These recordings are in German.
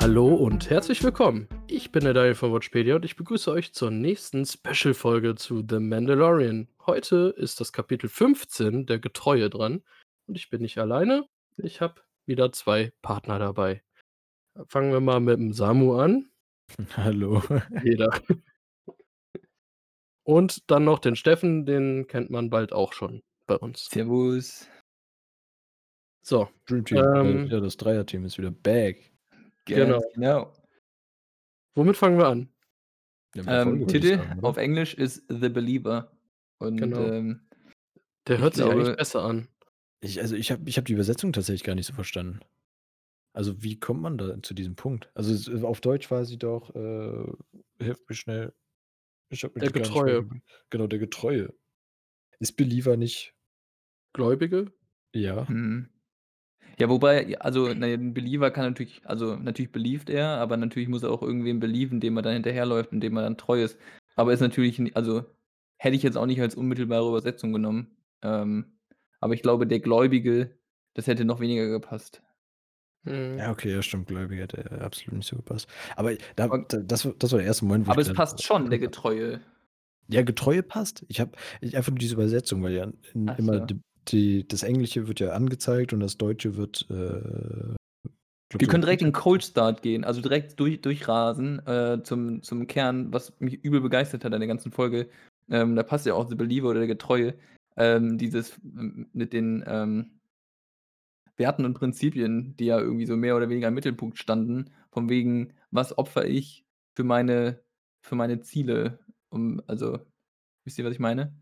Hallo und herzlich willkommen. Ich bin der Daniel von Watchpedia und ich begrüße euch zur nächsten Special-Folge zu The Mandalorian. Heute ist das Kapitel 15 der Getreue dran und ich bin nicht alleine. Ich habe wieder zwei Partner dabei. Fangen wir mal mit dem Samu an. Hallo. Jeder. Und dann noch den Steffen, den kennt man bald auch schon bei uns. Servus. So, Dream Team. äh, Ähm. ja, das Dreierteam ist wieder back. Genau. Genau. womit fangen wir an? Ja, Ähm, Titel auf Englisch ist The Believer. Und Genau. ähm, Der hört sich eigentlich glaube- besser an. Ich, also ich habe ich hab die Übersetzung tatsächlich gar nicht so verstanden. Also wie kommt man da zu diesem Punkt? Also es, auf Deutsch war sie doch, äh, hilft mir schnell. Ich hab mir Der Getreue. mehr- Genau, der Getreue. Ist Believer nicht, Gläubige? ja. hm. Ja, wobei, also naja, ein Believer kann natürlich, also natürlich belieft er, aber natürlich muss er auch irgendwen believen, dem er dann hinterherläuft und dem er dann treu ist. Aber ist natürlich, ni- also hätte ich jetzt auch nicht als unmittelbare Übersetzung genommen. Ähm, aber ich glaube, der Gläubige, das hätte noch weniger gepasst. Hm. Ja, okay, ja, stimmt, Gläubige hätte äh, absolut nicht so gepasst. Aber da, Aber- da, das, war- das war der erste Moment, wo Aber ich es gedacht passt schon, der Getreue. Ja, Getreue passt. Ich habe einfach nur diese Übersetzung, weil ja in, Ach immer so. Die, das Englische wird ja angezeigt und das Deutsche wird. Äh, Wir können direkt in. Cold Start gehen, also direkt durch, durchrasen äh, zum, zum Kern, was mich übel begeistert hat an der ganzen Folge. Ähm, da passt ja auch The Believer oder der Getreue. Ähm, dieses ähm, mit den ähm, Werten und Prinzipien, die ja irgendwie so mehr oder weniger im Mittelpunkt standen, von wegen, was opfer ich für meine, für meine Ziele? Um, also, wisst ihr, was ich meine?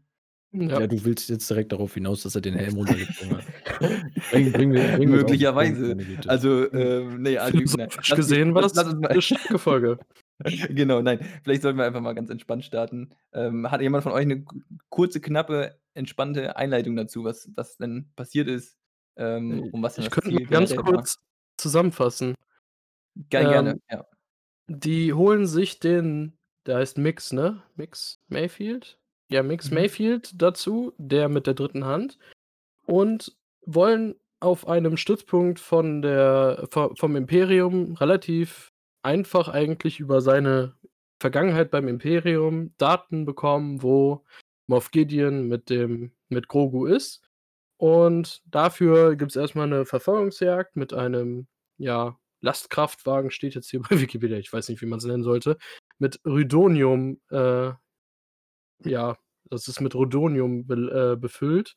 Ja. Ja. du willst jetzt direkt darauf hinaus, dass er den Helm runtergezogen hat. Bring, bring, mir- bring mir Möglicherweise. meine Güte. Also, ähm, nee, also, Philosophisch lass- gesehen war lass- das lass uns mal- eine starke Folge. Genau, nein. Vielleicht sollten wir einfach mal ganz entspannt starten. Ähm, hat jemand von euch eine ku- kurze, knappe, entspannte Einleitung dazu, was, was denn passiert ist? Ähm, um was denn Ich das könnte Ziel mal ganz generell war? kurz zusammenfassen. Gerne, gerne. ähm, Ja. Die holen sich den, der heißt Mix, ne? Mix Mayfield? Ja, Mix Mhm. Mayfield dazu, der mit der dritten Hand. Und wollen auf einem Stützpunkt von der, vo- vom Imperium relativ einfach eigentlich über seine Vergangenheit beim Imperium Daten bekommen, wo Moff Gideon mit dem, mit Grogu ist. Und dafür gibt es erstmal eine Verfolgungsjagd mit einem, ja, Lastkraftwagen, steht jetzt hier bei Wikipedia, ich weiß nicht, wie man es nennen sollte, mit Rhydonium, äh, ja, das ist mit Rhydonium be äh, befüllt.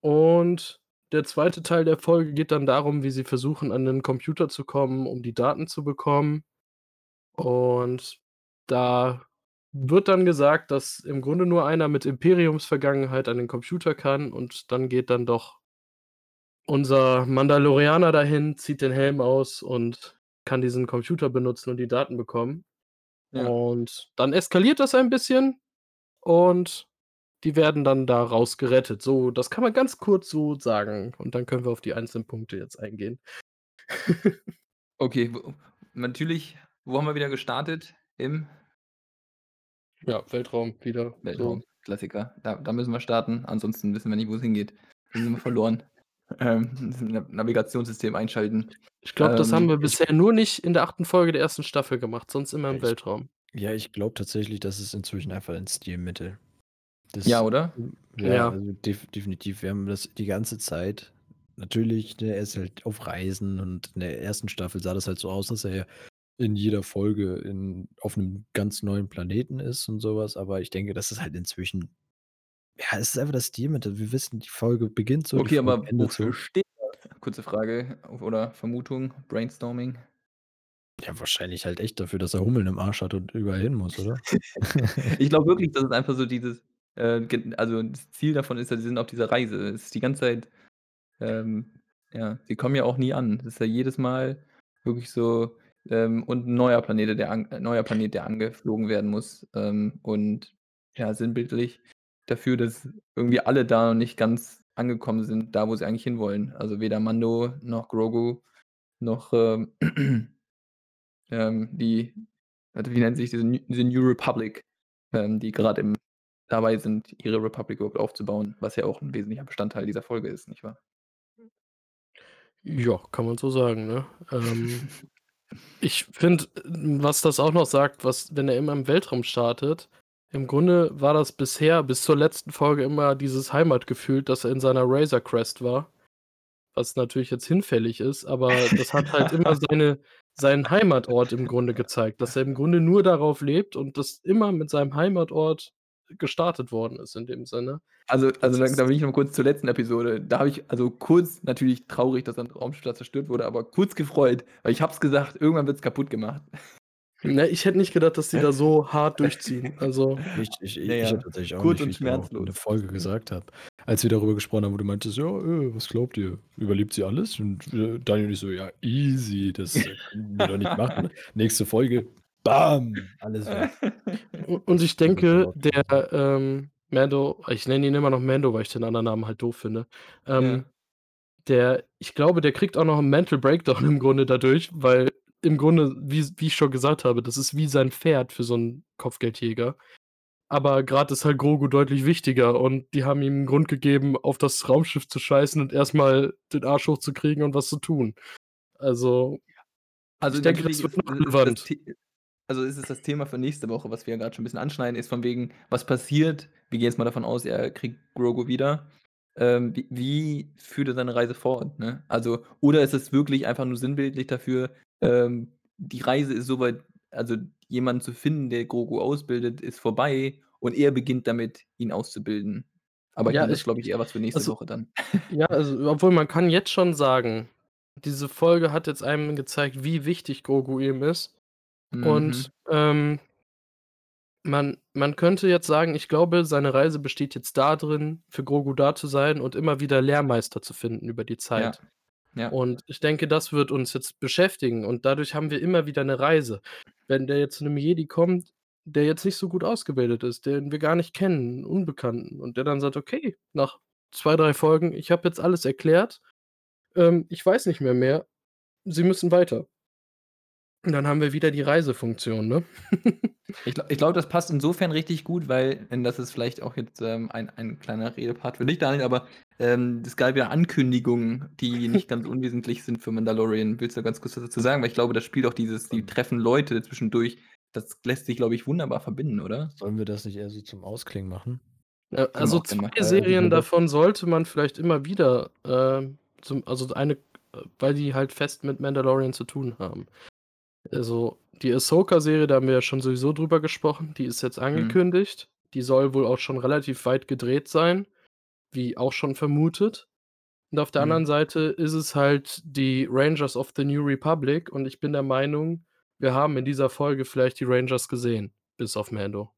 Und der zweite Teil der Folge geht dann darum, wie sie versuchen, an den Computer zu kommen, um die Daten zu bekommen. Und da wird dann gesagt, dass im Grunde nur einer mit Imperiumsvergangenheit an den Computer kann und dann geht dann doch unser Mandalorianer dahin, zieht den Helm aus und kann diesen Computer benutzen und die Daten bekommen. Ja. Und dann eskaliert das ein bisschen und die werden dann da raus gerettet. So, das kann man ganz kurz so sagen. Und dann können wir auf die einzelnen Punkte jetzt eingehen. Okay, wo, natürlich, wo haben wir wieder gestartet? Im ja, Weltraum wieder. Weltraum. Klassiker. Da, da müssen wir starten, ansonsten wissen wir nicht, wo es hingeht. Dann sind wir verloren. Ähm, Navigationssystem einschalten. So. Ich glaube, das Ähm, haben wir ich- bisher nur nicht in der achten Folge der ersten Staffel gemacht, sonst immer im Ich- Weltraum. Ja, ich glaube tatsächlich, das ist inzwischen einfach ein Stilmittel. Das, Ja, oder? Ja, Ja. also def definitiv. Wir haben das die ganze Zeit. Natürlich, ne, er ist halt auf Reisen und in der ersten Staffel sah das halt so aus, dass er in jeder Folge in, auf einem ganz neuen Planeten ist und sowas. Aber ich denke, das ist halt inzwischen. Ja, es ist einfach das Stilmittel. Wir wissen, die Folge beginnt so. die Okay, Folge aber endet so. wofür steht das? Kurze Frage oder Vermutung, Brainstorming. Ja, wahrscheinlich halt echt dafür, dass er Hummeln im Arsch hat und überall hin muss, oder? Ich glaube wirklich, dass es einfach so dieses, äh, also das Ziel davon ist ja, sie sind auf dieser Reise. Es ist die ganze Zeit, ähm, ja, sie kommen ja auch nie an. Es ist ja jedes Mal wirklich so, ähm, und ein neuer Planet, der, an, äh, neuer Planet, der angeflogen werden muss. Ähm, und ja, sinnbildlich dafür, dass irgendwie alle da noch nicht ganz angekommen sind, da wo sie eigentlich hinwollen. Also weder Mando noch Grogu noch ähm, ähm, die, warte, wie nennt sich diese, New- diese New Republic, ähm, die gerade im dabei sind, ihre Republic überhaupt aufzubauen, was ja auch ein wesentlicher Bestandteil dieser Folge ist, nicht wahr? Ja, kann man so sagen, ne? Ähm, Ich finde, was das auch noch sagt, was wenn er immer im Weltraum startet im Grunde war das bisher bis zur letzten Folge immer dieses Heimatgefühl, dass er in seiner Razor Crest war. Was natürlich jetzt hinfällig ist, aber das hat halt immer seine seinen Heimatort im Grunde gezeigt, dass er im Grunde nur darauf lebt und das immer mit seinem Heimatort gestartet worden ist in dem Sinne. Also also, da da will ich noch kurz zur letzten Episode. Da habe ich also kurz natürlich traurig, dass sein Raumschiff zerstört wurde, aber kurz gefreut, weil ich habe es gesagt, irgendwann wird's kaputtgemacht. Ne, ich hätte nicht gedacht, dass die da so hart durchziehen. Also Ich ich Ja, ich ja. hätte tatsächlich auch Kurz nicht, wie und ich auch in schmerzlos. der Folge gesagt habe. Als wir darüber gesprochen haben, wo du meintest: „Ja, äh, was glaubt ihr? Überlebt sie alles?“ Und, äh, Daniel und ich so: „Ja, easy, das, äh, können wir doch nicht machen.“ Nächste Folge, bam, alles weg. Und ich denke, der, ähm, Mando ich nenne ihn immer noch Mando, weil ich den anderen Namen halt doof finde. Ähm, Ja. der ich glaube, der kriegt auch noch 'n Mental Breakdown im Grunde dadurch, weil im Grunde, wie wie ich schon gesagt habe, das ist wie sein Pferd für so 'n Kopfgeldjäger. Aber grad ist halt Grogu deutlich wichtiger und die haben ihm 'n Grund gegeben, auf das Raumschiff zu scheißen und erst mal den Arsch hochzukriegen und was zu tun. Also, Also, ich denke, das wird ist noch das relevant. Also, ist es das Thema für nächste Woche, was wir ja grad schon 'n bisschen anschneiden, ist von wegen, was passiert? Wir gehen jetzt mal davon aus, er kriegt Grogu wieder. Ähm, wie wie führt er seine Reise fort, ne? Also oder ist es wirklich einfach nur sinnbildlich dafür, ähm, die Reise ist so weit also, jemanden zu finden, der Grogu ausbildet, ist vorbei und er beginnt damit, ihn auszubilden. Aber Ja, das ist, glaube ich, eher was für nächste also Woche dann. ja, also, obwohl man kann jetzt schon sagen, diese Folge hat jetzt einem gezeigt, wie wichtig Grogu ihm ist. Mhm. Und, ähm man man könnte jetzt sagen, ich glaube, seine Reise besteht jetzt da drin, für Grogu da zu sein und immer wieder Lehrmeister zu finden über die Zeit. ja. Und ich denke, das wird uns jetzt beschäftigen und dadurch haben wir immer wieder 'ne Reise. Wenn der jetzt zu 'nem Jedi kommt, der jetzt nicht so gut ausgebildet ist, den wir gar nicht kennen, 'n Unbekannten und der dann sagt: „Okay, nach 2, 3 Folgen, ich habe jetzt alles erklärt. Ähm, ich weiß nicht mehr mehr. Sie müssen weiter.“ Und dann haben wir wieder die Reisefunktion, ne? Ich glau ich glaube, das passt insofern richtig gut, weil und das ist vielleicht auch jetzt, ähm, ein ein kleiner Redepart für dich, Daniel, aber, ähm, es gab ja Ankündigungen, die nicht ganz unwesentlich sind für Mandalorian. Willst du ganz kurz was dazu sagen? Weil ich glaube, das spielt auch dieses die treffen Leute zwischendurch. Das lässt sich, glaube ich, wunderbar verbinden, oder? Sollen wir das nicht eher so zum Ausklingen machen? Äh, wir also auch gerne 2 machen. Weil Serien davon sollte man vielleicht immer wieder, ähm, zum also eine weil die halt fest mit Mandalorian zu tun haben. Also, die Ahsoka-Serie, da haben wir ja schon sowieso drüber gesprochen, die ist jetzt Mhm. angekündigt. Die soll wohl auch schon relativ weit gedreht sein, wie auch schon vermutet. Und auf der Mhm. anderen Seite ist es halt die Rangers of the New Republic und ich bin der Meinung, wir haben in dieser Folge vielleicht die Rangers gesehen, bis auf Mando.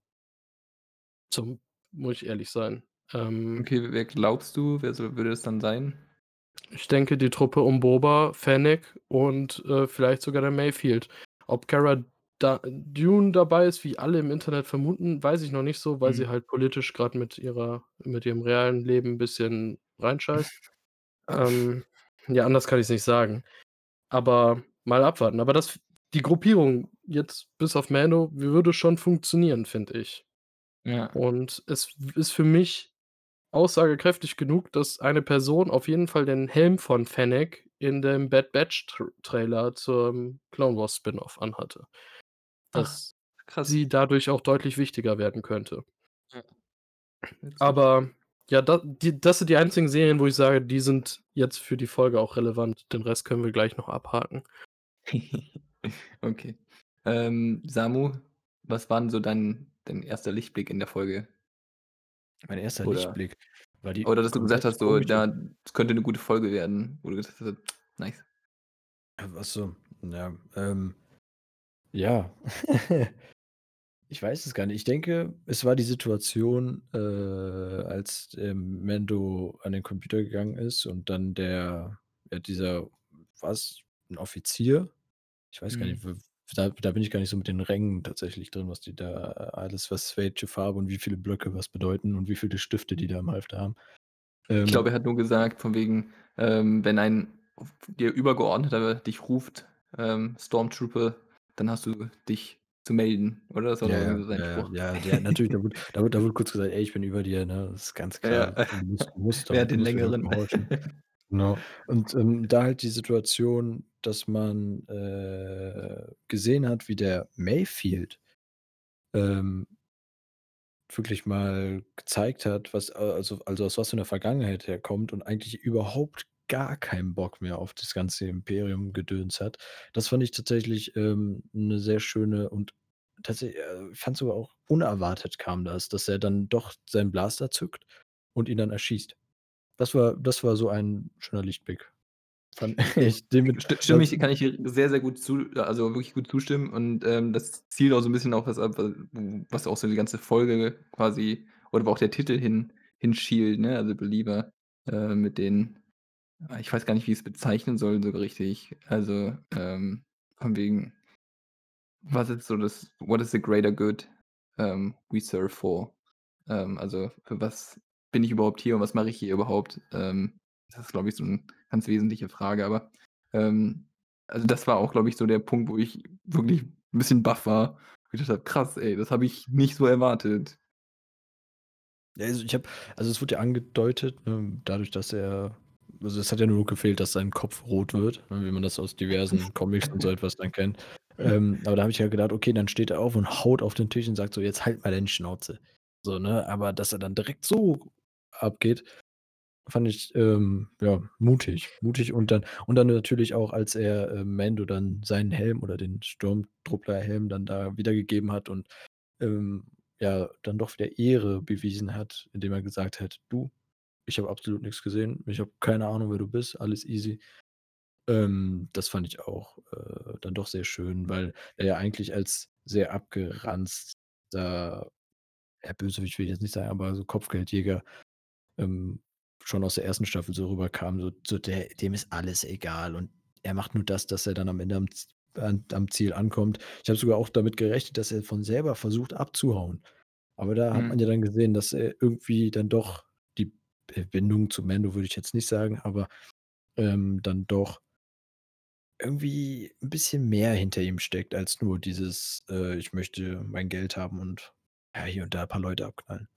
Zum muss ich ehrlich sein. Ähm Okay, wer glaubst du, wer so würde es dann sein? Ich denke, die Truppe um Boba, Fennec und, äh, vielleicht sogar der Mayfield. Ob Cara Da Dune dabei ist, wie alle im Internet vermuten, weiß ich noch nicht so, weil Mhm. sie halt politisch grad mit ihrer mit ihrem realen Leben 'n bisschen reinscheißt. Ähm, ja, anders kann ich's nicht sagen. Aber mal abwarten. Aber das die Gruppierung jetzt bis auf Mando würde schon funktionieren, finde ich. Ja. Und es ist für mich aussagekräftig genug, dass eine Person auf jeden Fall den Helm von Fennec in dem Bad Batch Tr Trailer zum Clone Wars Spin-off anhatte. Ach, Dass krass. sie dadurch auch deutlich wichtiger werden könnte. Ja. Aber ja, da die das sind die einzigen Serien, wo ich sage, die sind jetzt für die Folge auch relevant. Den Rest können wir gleich noch abhaken. Okay. Ähm, Samu, was war 'n so dein dein erster Lichtblick in der Folge? Mein erster Oder Lichtblick war die oder dass du gesagt komplett hast, so, komische da das könnte 'ne gute Folge werden, wo du gesagt hast: „Nice.“ Ach so, ja, ähm ja. Ich weiß es gar nicht. Ich denke, es war die Situation, äh, als, ähm, Mando an den Computer gegangen ist und dann der ja, dieser war's 'n Offizier? Ich weiß gar Mhm. nicht, w da da bin ich gar nicht so mit den Rängen tatsächlich drin, was die da alles was welche Farbe und wie viele Blöcke was bedeuten und wie viele Stifte die da im Halfter haben. Ich Ähm glaube, er hat nur gesagt von wegen, ähm, wenn ein dir Übergeordneter dich ruft, ähm, Stormtrooper, dann hast du dich zu melden, oder? Das war Ja, ja, so sein ja, Spruch. ja, ja, natürlich, da wurde da wurde da wurde kurz gesagt: „Ey, ich bin über dir“, ne? Das ist ganz Ja, klar. Du musst du musst wer hat den längeren? Genau. Und, ähm, da halt die Situation dass man, äh, gesehen hat, wie der Mayfield ähm wirklich mal gezeigt hat, was a also also aus was für 'ner Vergangenheit er kommt und eigentlich überhaupt gar keinen Bock mehr auf das ganze Imperium-Gedöns hat. Das fand ich tatsächlich, ähm, 'ne sehr schöne und tatsä äh, fand sogar auch unerwartet kam das, dass er dann doch seinen Blaster zückt und ihn dann erschießt. Das war das war so ein schöner Lichtblick. Fand ich mit Sti stimme ich kann ich dir sehr, sehr gut zu also wirklich gut zustimmen und, ähm, das zielt auch so 'n bisschen auf das ab, was auch so die ganze Folge quasi oder wo auch der Titel hin hinschielt, ne, also „Believer“, äh, mit den ich weiß gar nicht, wie ich's bezeichnen soll so richtig. Also, ähm, von wegen was ist so das what is the greater good, ähm, we serve for? Ähm, also, für was bin ich überhaupt hier und was mache ich hier überhaupt? Ähm, das ist, glaube ich, so 'n ganz wesentliche Frage, aber, ähm also, das war auch, glaube ich, so der Punkt, wo ich wirklich 'n bisschen baff war, ich gedacht habe: „Krass, ey, das habe ich nicht so erwartet.“ Ja, also, ich habe also, es wurde ja angedeutet, ne, dadurch, dass er also, es hat ja nur gefehlt, dass sein Kopf rot wird, ne, wie man das aus diversen Comics und so etwas dann kennt. Ähm, aber da habe ich ja gedacht: „Okay, dann steht er auf und haut auf den Tisch und sagt so: ‚Jetzt halt mal deine Schnauze.‘“ So, ne? Aber dass er dann direkt so abgeht, fand ich, ähm, ja, mutig. Mutig und dann und dann natürlich auch, als er, äh, Mando dann seinen Helm oder den Sturmtruppler-Helm dann da wiedergegeben hat und, ähm, ja, dann doch wieder Ehre bewiesen hat, indem er gesagt hat: „Du, ich habe absolut nix gesehen. Ich habe keine Ahnung, wer du bist. Alles easy.“ Ähm, das fand ich auch, äh, dann doch sehr schön, weil er ja eigentlich als sehr abgeranzter ja, Bösewicht will ich jetzt nicht sagen, aber so Kopfgeldjäger, ähm, schon aus der 1. Staffel so rüberkam, so so der dem ist alles egal und er macht nur das, dass er dann am Ende am an am Ziel ankommt. Ich habe sogar auch damit gerechnet, dass er von selber versucht abzuhauen. Aber da hat Mhm. man ja dann gesehen, dass er irgendwie dann doch die Bindung zu Mando würde ich jetzt nicht sagen, aber, ähm, dann doch irgendwie 'n bisschen mehr hinter ihm steckt als nur dieses, äh: „Ich möchte mein Geld haben und, ja, hier und da paar Leute abknallen.“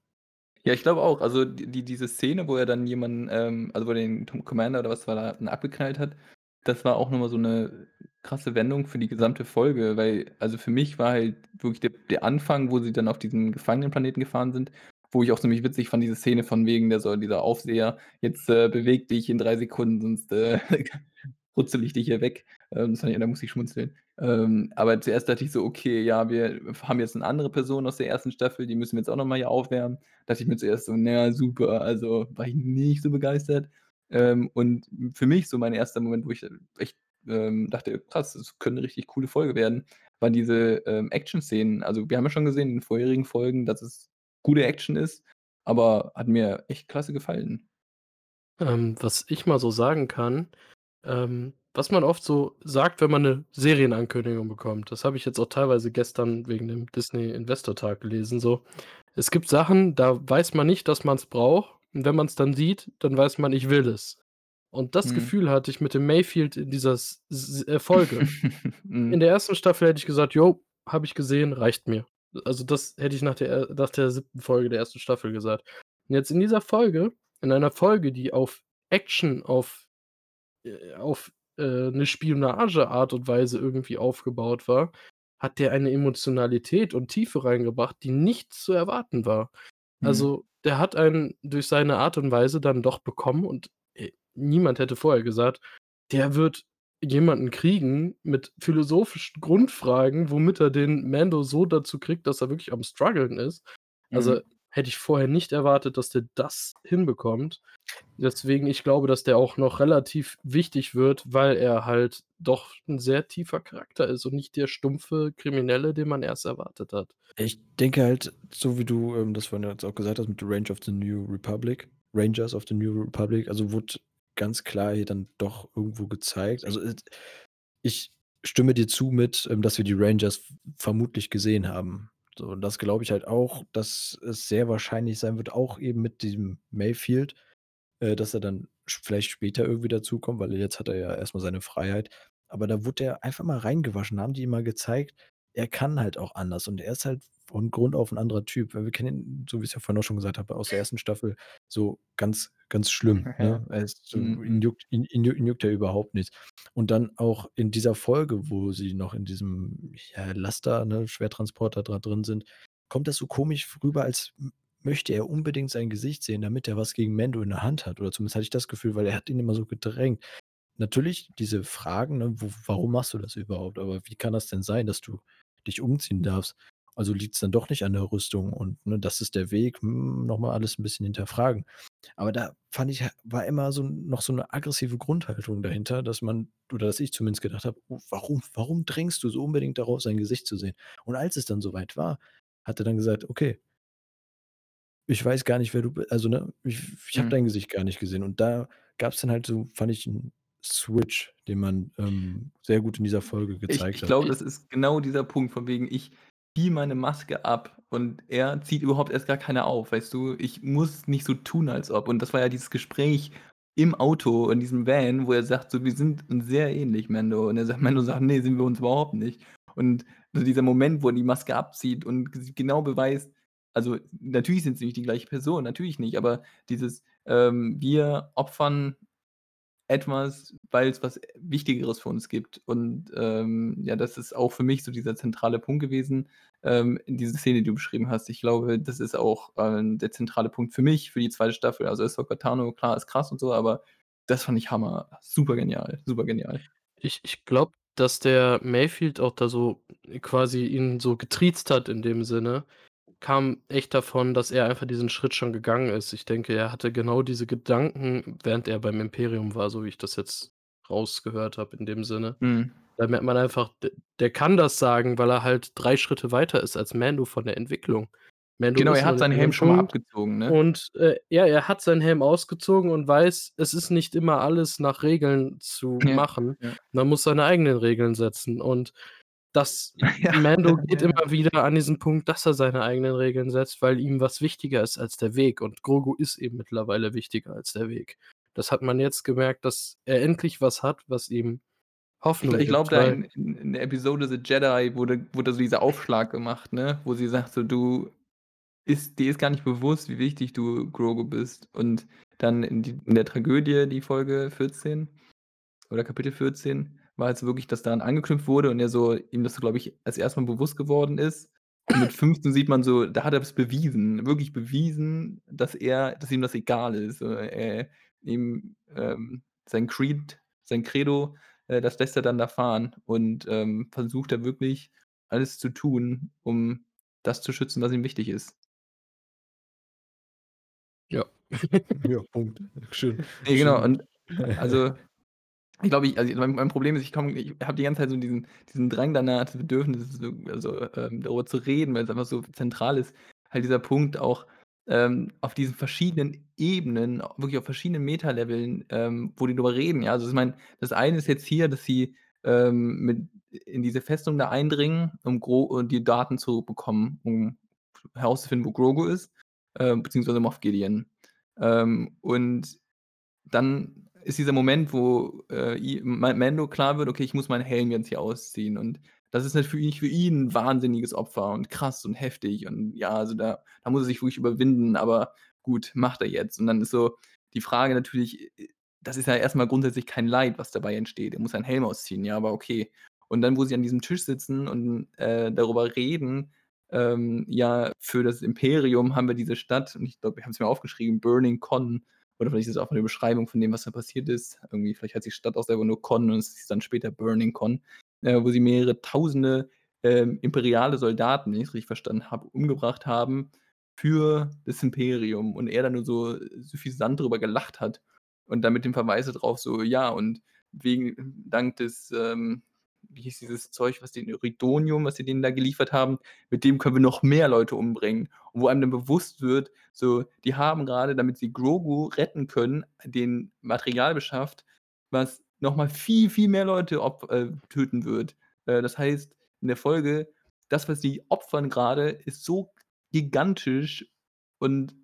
Ja, ich glaube auch. Also, die die diese Szene, wo er dann jemanden, ähm also, wo er den Commander oder was war da dann abgeknallt hat, das war auch noch mal so 'ne krasse Wendung für die gesamte Folge, weil also, für mich war halt wirklich der der Anfang, wo sie dann auf diesen Gefangenenplaneten gefahren sind, wo ich auch ziemlich witzig fand, diese Szene von wegen, der soll dieser Aufseher: „Jetzt, äh, bewege dich in 3 Sekunden, sonst, äh, putzel ich dich hier weg.“ Ähm, das fand ich da musste ich schmunzeln. Ähm, aber zuerst dachte ich so: „Okay, ja, wir haben jetzt 'ne andere Person aus der 1. Staffel, die müssen wir jetzt auch noch mal hier aufwärmen.“ Dachte ich mir zuerst so: „Na ja, super.“ Also, war ich nicht so begeistert. Ähm, und für mich so mein 1. Moment, wo ich, echt, ähm, dachte: „Krass, das könnte 'ne richtig coole Folge werden“, waren diese, ähm, Action-Szenen. Also, wir haben ja schon gesehen in den vorherigen Folgen, dass es gute Action ist, aber hat mir echt klasse gefallen. Ähm, was ich mal so sagen kann, ähm, was man oft so sagt, wenn man 'ne Serienankündigung bekommt, das habe ich jetzt auch teilweise gestern wegen dem Disney-Investor-Tag gelesen so. Es gibt Sachen, da weiß man nicht, dass man's braucht und wenn man's dann sieht, dann weiß man: „Ich will es.“ Und das Mhm. Gefühl hatte ich mit dem Mayfield in dieser S S Folge. In Mhm. der 1. Staffel hätte ich gesagt: „Jo, habe ich gesehen, reicht mir.“ Also, das hätte ich nach der, nach der 7. Folge der 1. Staffel gesagt. Und jetzt in dieser Folge in einer Folge, die auf Action, auf äh, auf, äh, 'ne Spionage-Art und Weise irgendwie aufgebaut war, hat der eine Emotionalität und Tiefe reingebracht, die nicht zu erwarten war. Mhm. Also, der hat einen durch seine Art und Weise dann doch bekommen und, äh, niemand hätte vorher gesagt, der wird jemanden kriegen mit philosophischen Grundfragen, womit er den Mando so dazu kriegt, dass er wirklich am struggeln ist. Also, Mhm. Hätte ich vorher nicht erwartet, dass der das hinbekommt. Deswegen, ich glaube, dass der auch noch relativ wichtig wird, weil er halt doch 'n sehr tiefer Charakter ist und nicht der stumpfe Kriminelle, den man erst erwartet hat. Ich denke halt, so wie du, ähm, das vorhin jetzt auch gesagt hast mit „The Range of the New Republic“, „Rangers of the New Republic“, also, wurde ganz klar hier dann doch irgendwo gezeigt. Also, äh, ich stimme dir zu mit, ähm, dass wir die Rangers vermutlich gesehen haben. Und das glaube ich halt auch, dass es sehr wahrscheinlich sein wird, auch eben mit diesem Mayfield, äh, dass er dann vielleicht später irgendwie dazukommt, weil jetzt hat er ja erst mal seine Freiheit. Aber da wurde er einfach mal reingewaschen, haben die ihm mal gezeigt, er kann halt auch anders und er ist halt von Grund auf 'n anderer Typ, weil wir kennen ihn, so wie ich's ja vorhin auch schon gesagt habe, aus der 1. Staffel, so ganz, ganz schlimm, Ja. ne? Er ist so Mhm, ihn juckt ihn ihn ihn juckt er überhaupt nicht. Und dann auch in dieser Folge, wo sie noch in diesem, ja, Laster, ne, Schwertransporter da drin sind, kommt das so komisch rüber, als möchte er unbedingt sein Gesicht sehen, damit er was gegen Mando in der Hand hat oder zumindest hatte ich das Gefühl, weil er hat ihn immer so gedrängt. Natürlich diese Fragen, ne: „W warum machst du das überhaupt? Aber wie kann das denn sein, dass du dich umziehen darfst? Also, liegt's dann doch nicht an der Rüstung und, ne, das ist der Weg?“ Hm, noch mal alles 'n bisschen hinterfragen. Aber da fand ich, war immer so noch so 'ne aggressive Grundhaltung dahinter, dass man oder dass ich zumindest gedacht habe: „Oh, warum warum drängst du so unbedingt darauf, sein Gesicht zu sehen?“ Und als es dann so weit war, hat er dann gesagt: „Okay“ „ich weiß gar nicht, wer du bi also, ne, ich ich habe Mhm. dein Gesicht gar nicht gesehen.“ Und da gab's dann halt so, fand ich 'n Switch, den man, ähm, sehr gut in dieser Folge Ich gezeigt ich hat. glaube, das ist genau dieser Punkt von wegen, ich ziehe meine Maske ab und er zieht überhaupt erst gar keine auf, weißt du? Ich muss nicht so tun, als ob. Und das war ja dieses Gespräch im Auto, in diesem Van, wo er sagt so: „Wir sind sehr ähnlich, Mando.“ Und er sagt Mando sagt: „Ne, sind wir uns überhaupt nicht.“ Und so dieser Moment, wo er die Maske abzieht und genau beweist also, natürlich sind sie nicht die gleiche Person, natürlich nicht, aber dieses, ähm, wir opfern etwas, weil's was Wichtigeres für uns gibt. Und, ähm, ja, das ist auch für mich so dieser zentrale Punkt gewesen, ähm, in diese Szene, die du beschrieben hast. Ich glaube, das ist auch, ähm, der zentrale Punkt für mich, für die 2. Staffel. Also, Ahsoka Tano, klar, ist krass und so, aber das fand ich Hammer. Super genial, super genial. Ich ich glaube, dass der Mayfield auch da so quasi ihn so getriezt hat in dem Sinne, kam echt davon, dass er einfach diesen Schritt schon gegangen ist. Ich denke, er hatte genau diese Gedanken, während er beim Imperium war, so wie ich das jetzt rausgehört habe in dem Sinne. Mhm. Da merkt man einfach, der kann das sagen, weil er halt 3 Schritte weiter ist als Mando von der Entwicklung. Mando Genau, er hat seinen Helm schon mal abgezogen, ne? und, äh, ja, er hat seinen Helm ausgezogen und weiß, es ist nicht immer alles nach Regeln zu Ja, machen. ja. Man muss seine eigenen Regeln setzen und das Ja, Mando geht immer wieder an diesen Punkt, dass er seine eigenen Regeln setzt, weil ihm was wichtiger ist als der Weg und Grogu ist eben mittlerweile wichtiger als der Weg. Das hat man jetzt gemerkt, dass er endlich was hat, was ihm Ich Hoffnung ich glaube, gibt, da in in der Episode „The Jedi“ wurde wurde so dieser Aufschlag gemacht, ne, wo sie sagt so: „Du ist dir ist gar nicht bewusst, wie wichtig du Grogu bist.“ Und dann in die in der Tragödie, die Folge 14 oder Kapitel 14, war jetzt wirklich, dass daran angeknüpft wurde und er so ihm das so, glaube ich, als erst mal bewusst geworden ist. Und mit 15 sieht man so, da hat er das bewiesen, wirklich bewiesen, dass er dass ihm das egal ist. Äh, äh, ihm, ähm, sein Creed, sein Credo, äh, das lässt er dann da fahren und, ähm, versucht da wirklich alles zu tun, um das zu schützen, was ihm wichtig ist. Ja. Ja, Punkt. Schön Ne, genau und also, ich glaube, ich also, mein mein Problem ist, ich komme ich habe die ganze Zeit so diesen diesen Drang danach, das Bedürfnis, so also, ähm, darüber zu reden, weil's einfach so zentral ist. Halt dieser Punkt auch, ähm, auf diesen verschiedenen Ebenen, wirklich auf verschiedenen Meta-Leveln, ähm, wo die drüber reden, ja? Also, ich meine, das eine ist jetzt hier, dass sie, ähm, mit in diese Festung da eindringen, um Gro die Daten zu bekommen, um herauszufinden, wo Grogu ist, ähm, beziehungsweise Moff Gideon. Ähm, und dann ist dieser Moment, wo, äh, Mando klar wird: „Okay, ich muss meinen Helm jetzt hier ausziehen.“ Und das ist natürlich für ihn 'n wahnsinniges Opfer und krass und heftig und ja, also, da da muss er sich wirklich überwinden, aber gut, macht er jetzt. Und dann ist so die Frage natürlich, äh, das ist ja erst mal grundsätzlich kein Leid, was dabei entsteht. Er muss seinen Helm ausziehen, ja, aber okay. Und dann, wo sie an diesem Tisch sitzen und, äh, darüber reden, ähm, ja, für das Imperium haben wir diese Stadt und ich glaube, wir haben's mir aufgeschrieben, Burning Con oder vielleicht ist es auch 'ne Beschreibung von dem, was da passiert ist. Irgendwie, vielleicht heißt die Stadt auch selber nur Con und es hieß dann später Burning Con, äh, wo sie mehrere Tausende, ähm, imperiale Soldaten, wenn ich's richtig verstanden habe, umgebracht haben für das Imperium und er dann nur so suffisant drüber gelacht hat und dann mit dem Verweis da drauf so: „Ja, und wegen dank des, ähm“ wie hieß dieses Zeug, was die Uridonium, was sie denen da geliefert haben, „mit dem können wir noch mehr Leute umbringen.“ Und wo einem dann bewusst wird, so, die haben grade, damit sie Grogu retten können, den Material beschafft, was noch mal viel, viel mehr Leute äh, töten wird. Äh, das heißt, in der Folge, das, was sie opfern grade, ist so gigantisch und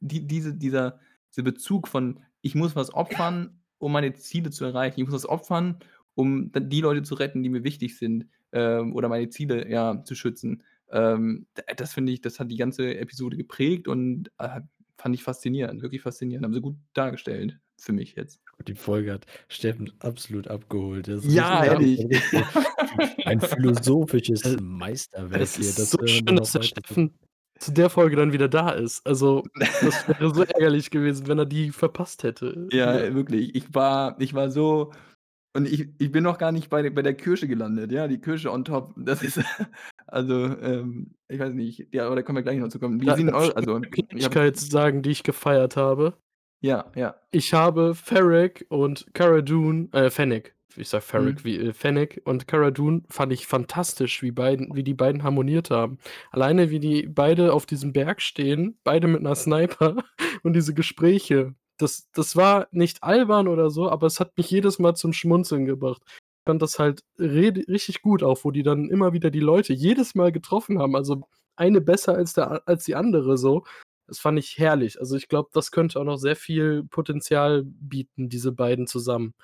die diese dieser dieser Bezug von: „Ich muss was opfern, um meine Ziele zu erreichen. Ich muss was opfern, um dann die Leute zu retten, die mir wichtig sind, ähm, oder meine Ziele, ja, zu schützen. Ähm, das finde ich das hat die ganze Episode geprägt und, äh, fand ich faszinierend, wirklich faszinierend. Haben sie gut dargestellt für mich jetzt. Die Folge hat Steffen absolut abgeholt. Das ist Ja, ehrlich. ein philosophisches Meisterwerk Es hier. ist Das so hören wir schön, dass der. Steffen zu der Folge dann wieder da ist. Also, das wäre so ärgerlich gewesen, wenn er die verpasst hätte. Ja, Ja. wirklich. Ich war ich war so und ich ich bin noch gar nicht bei bei der Kirsche gelandet, ja, die Kirsche on top. Das ist also, ähm, ich weiß nicht, ja, aber da können wir gleich noch zu kommen. Wie Da sind darf eu ich also, eine ich habe Kleinigkeit sagen, die ich gefeiert habe? Ja, ja. Ich habe Ferrick und Cara Dune äh, Fennec. Ich Ferrick Mhm. wie äh, Fennec und Cara Dune fand ich fantastisch, wie beiden wie die beiden harmoniert haben. Alleine, wie die beide auf diesem Berg stehen, beide mit 'ner Sniper und diese Gespräche. Das das war nicht albern oder so, aber es hat mich jedes Mal zum Schmunzeln gebracht. Ich fand das halt richtig gut auch, wo die dann immer wieder die Leute jedes Mal getroffen haben. Also, eine besser als der als die andere so. Das fand ich herrlich. Also, ich glaube, das könnte auch noch sehr viel Potenzial bieten, diese beiden zusammen.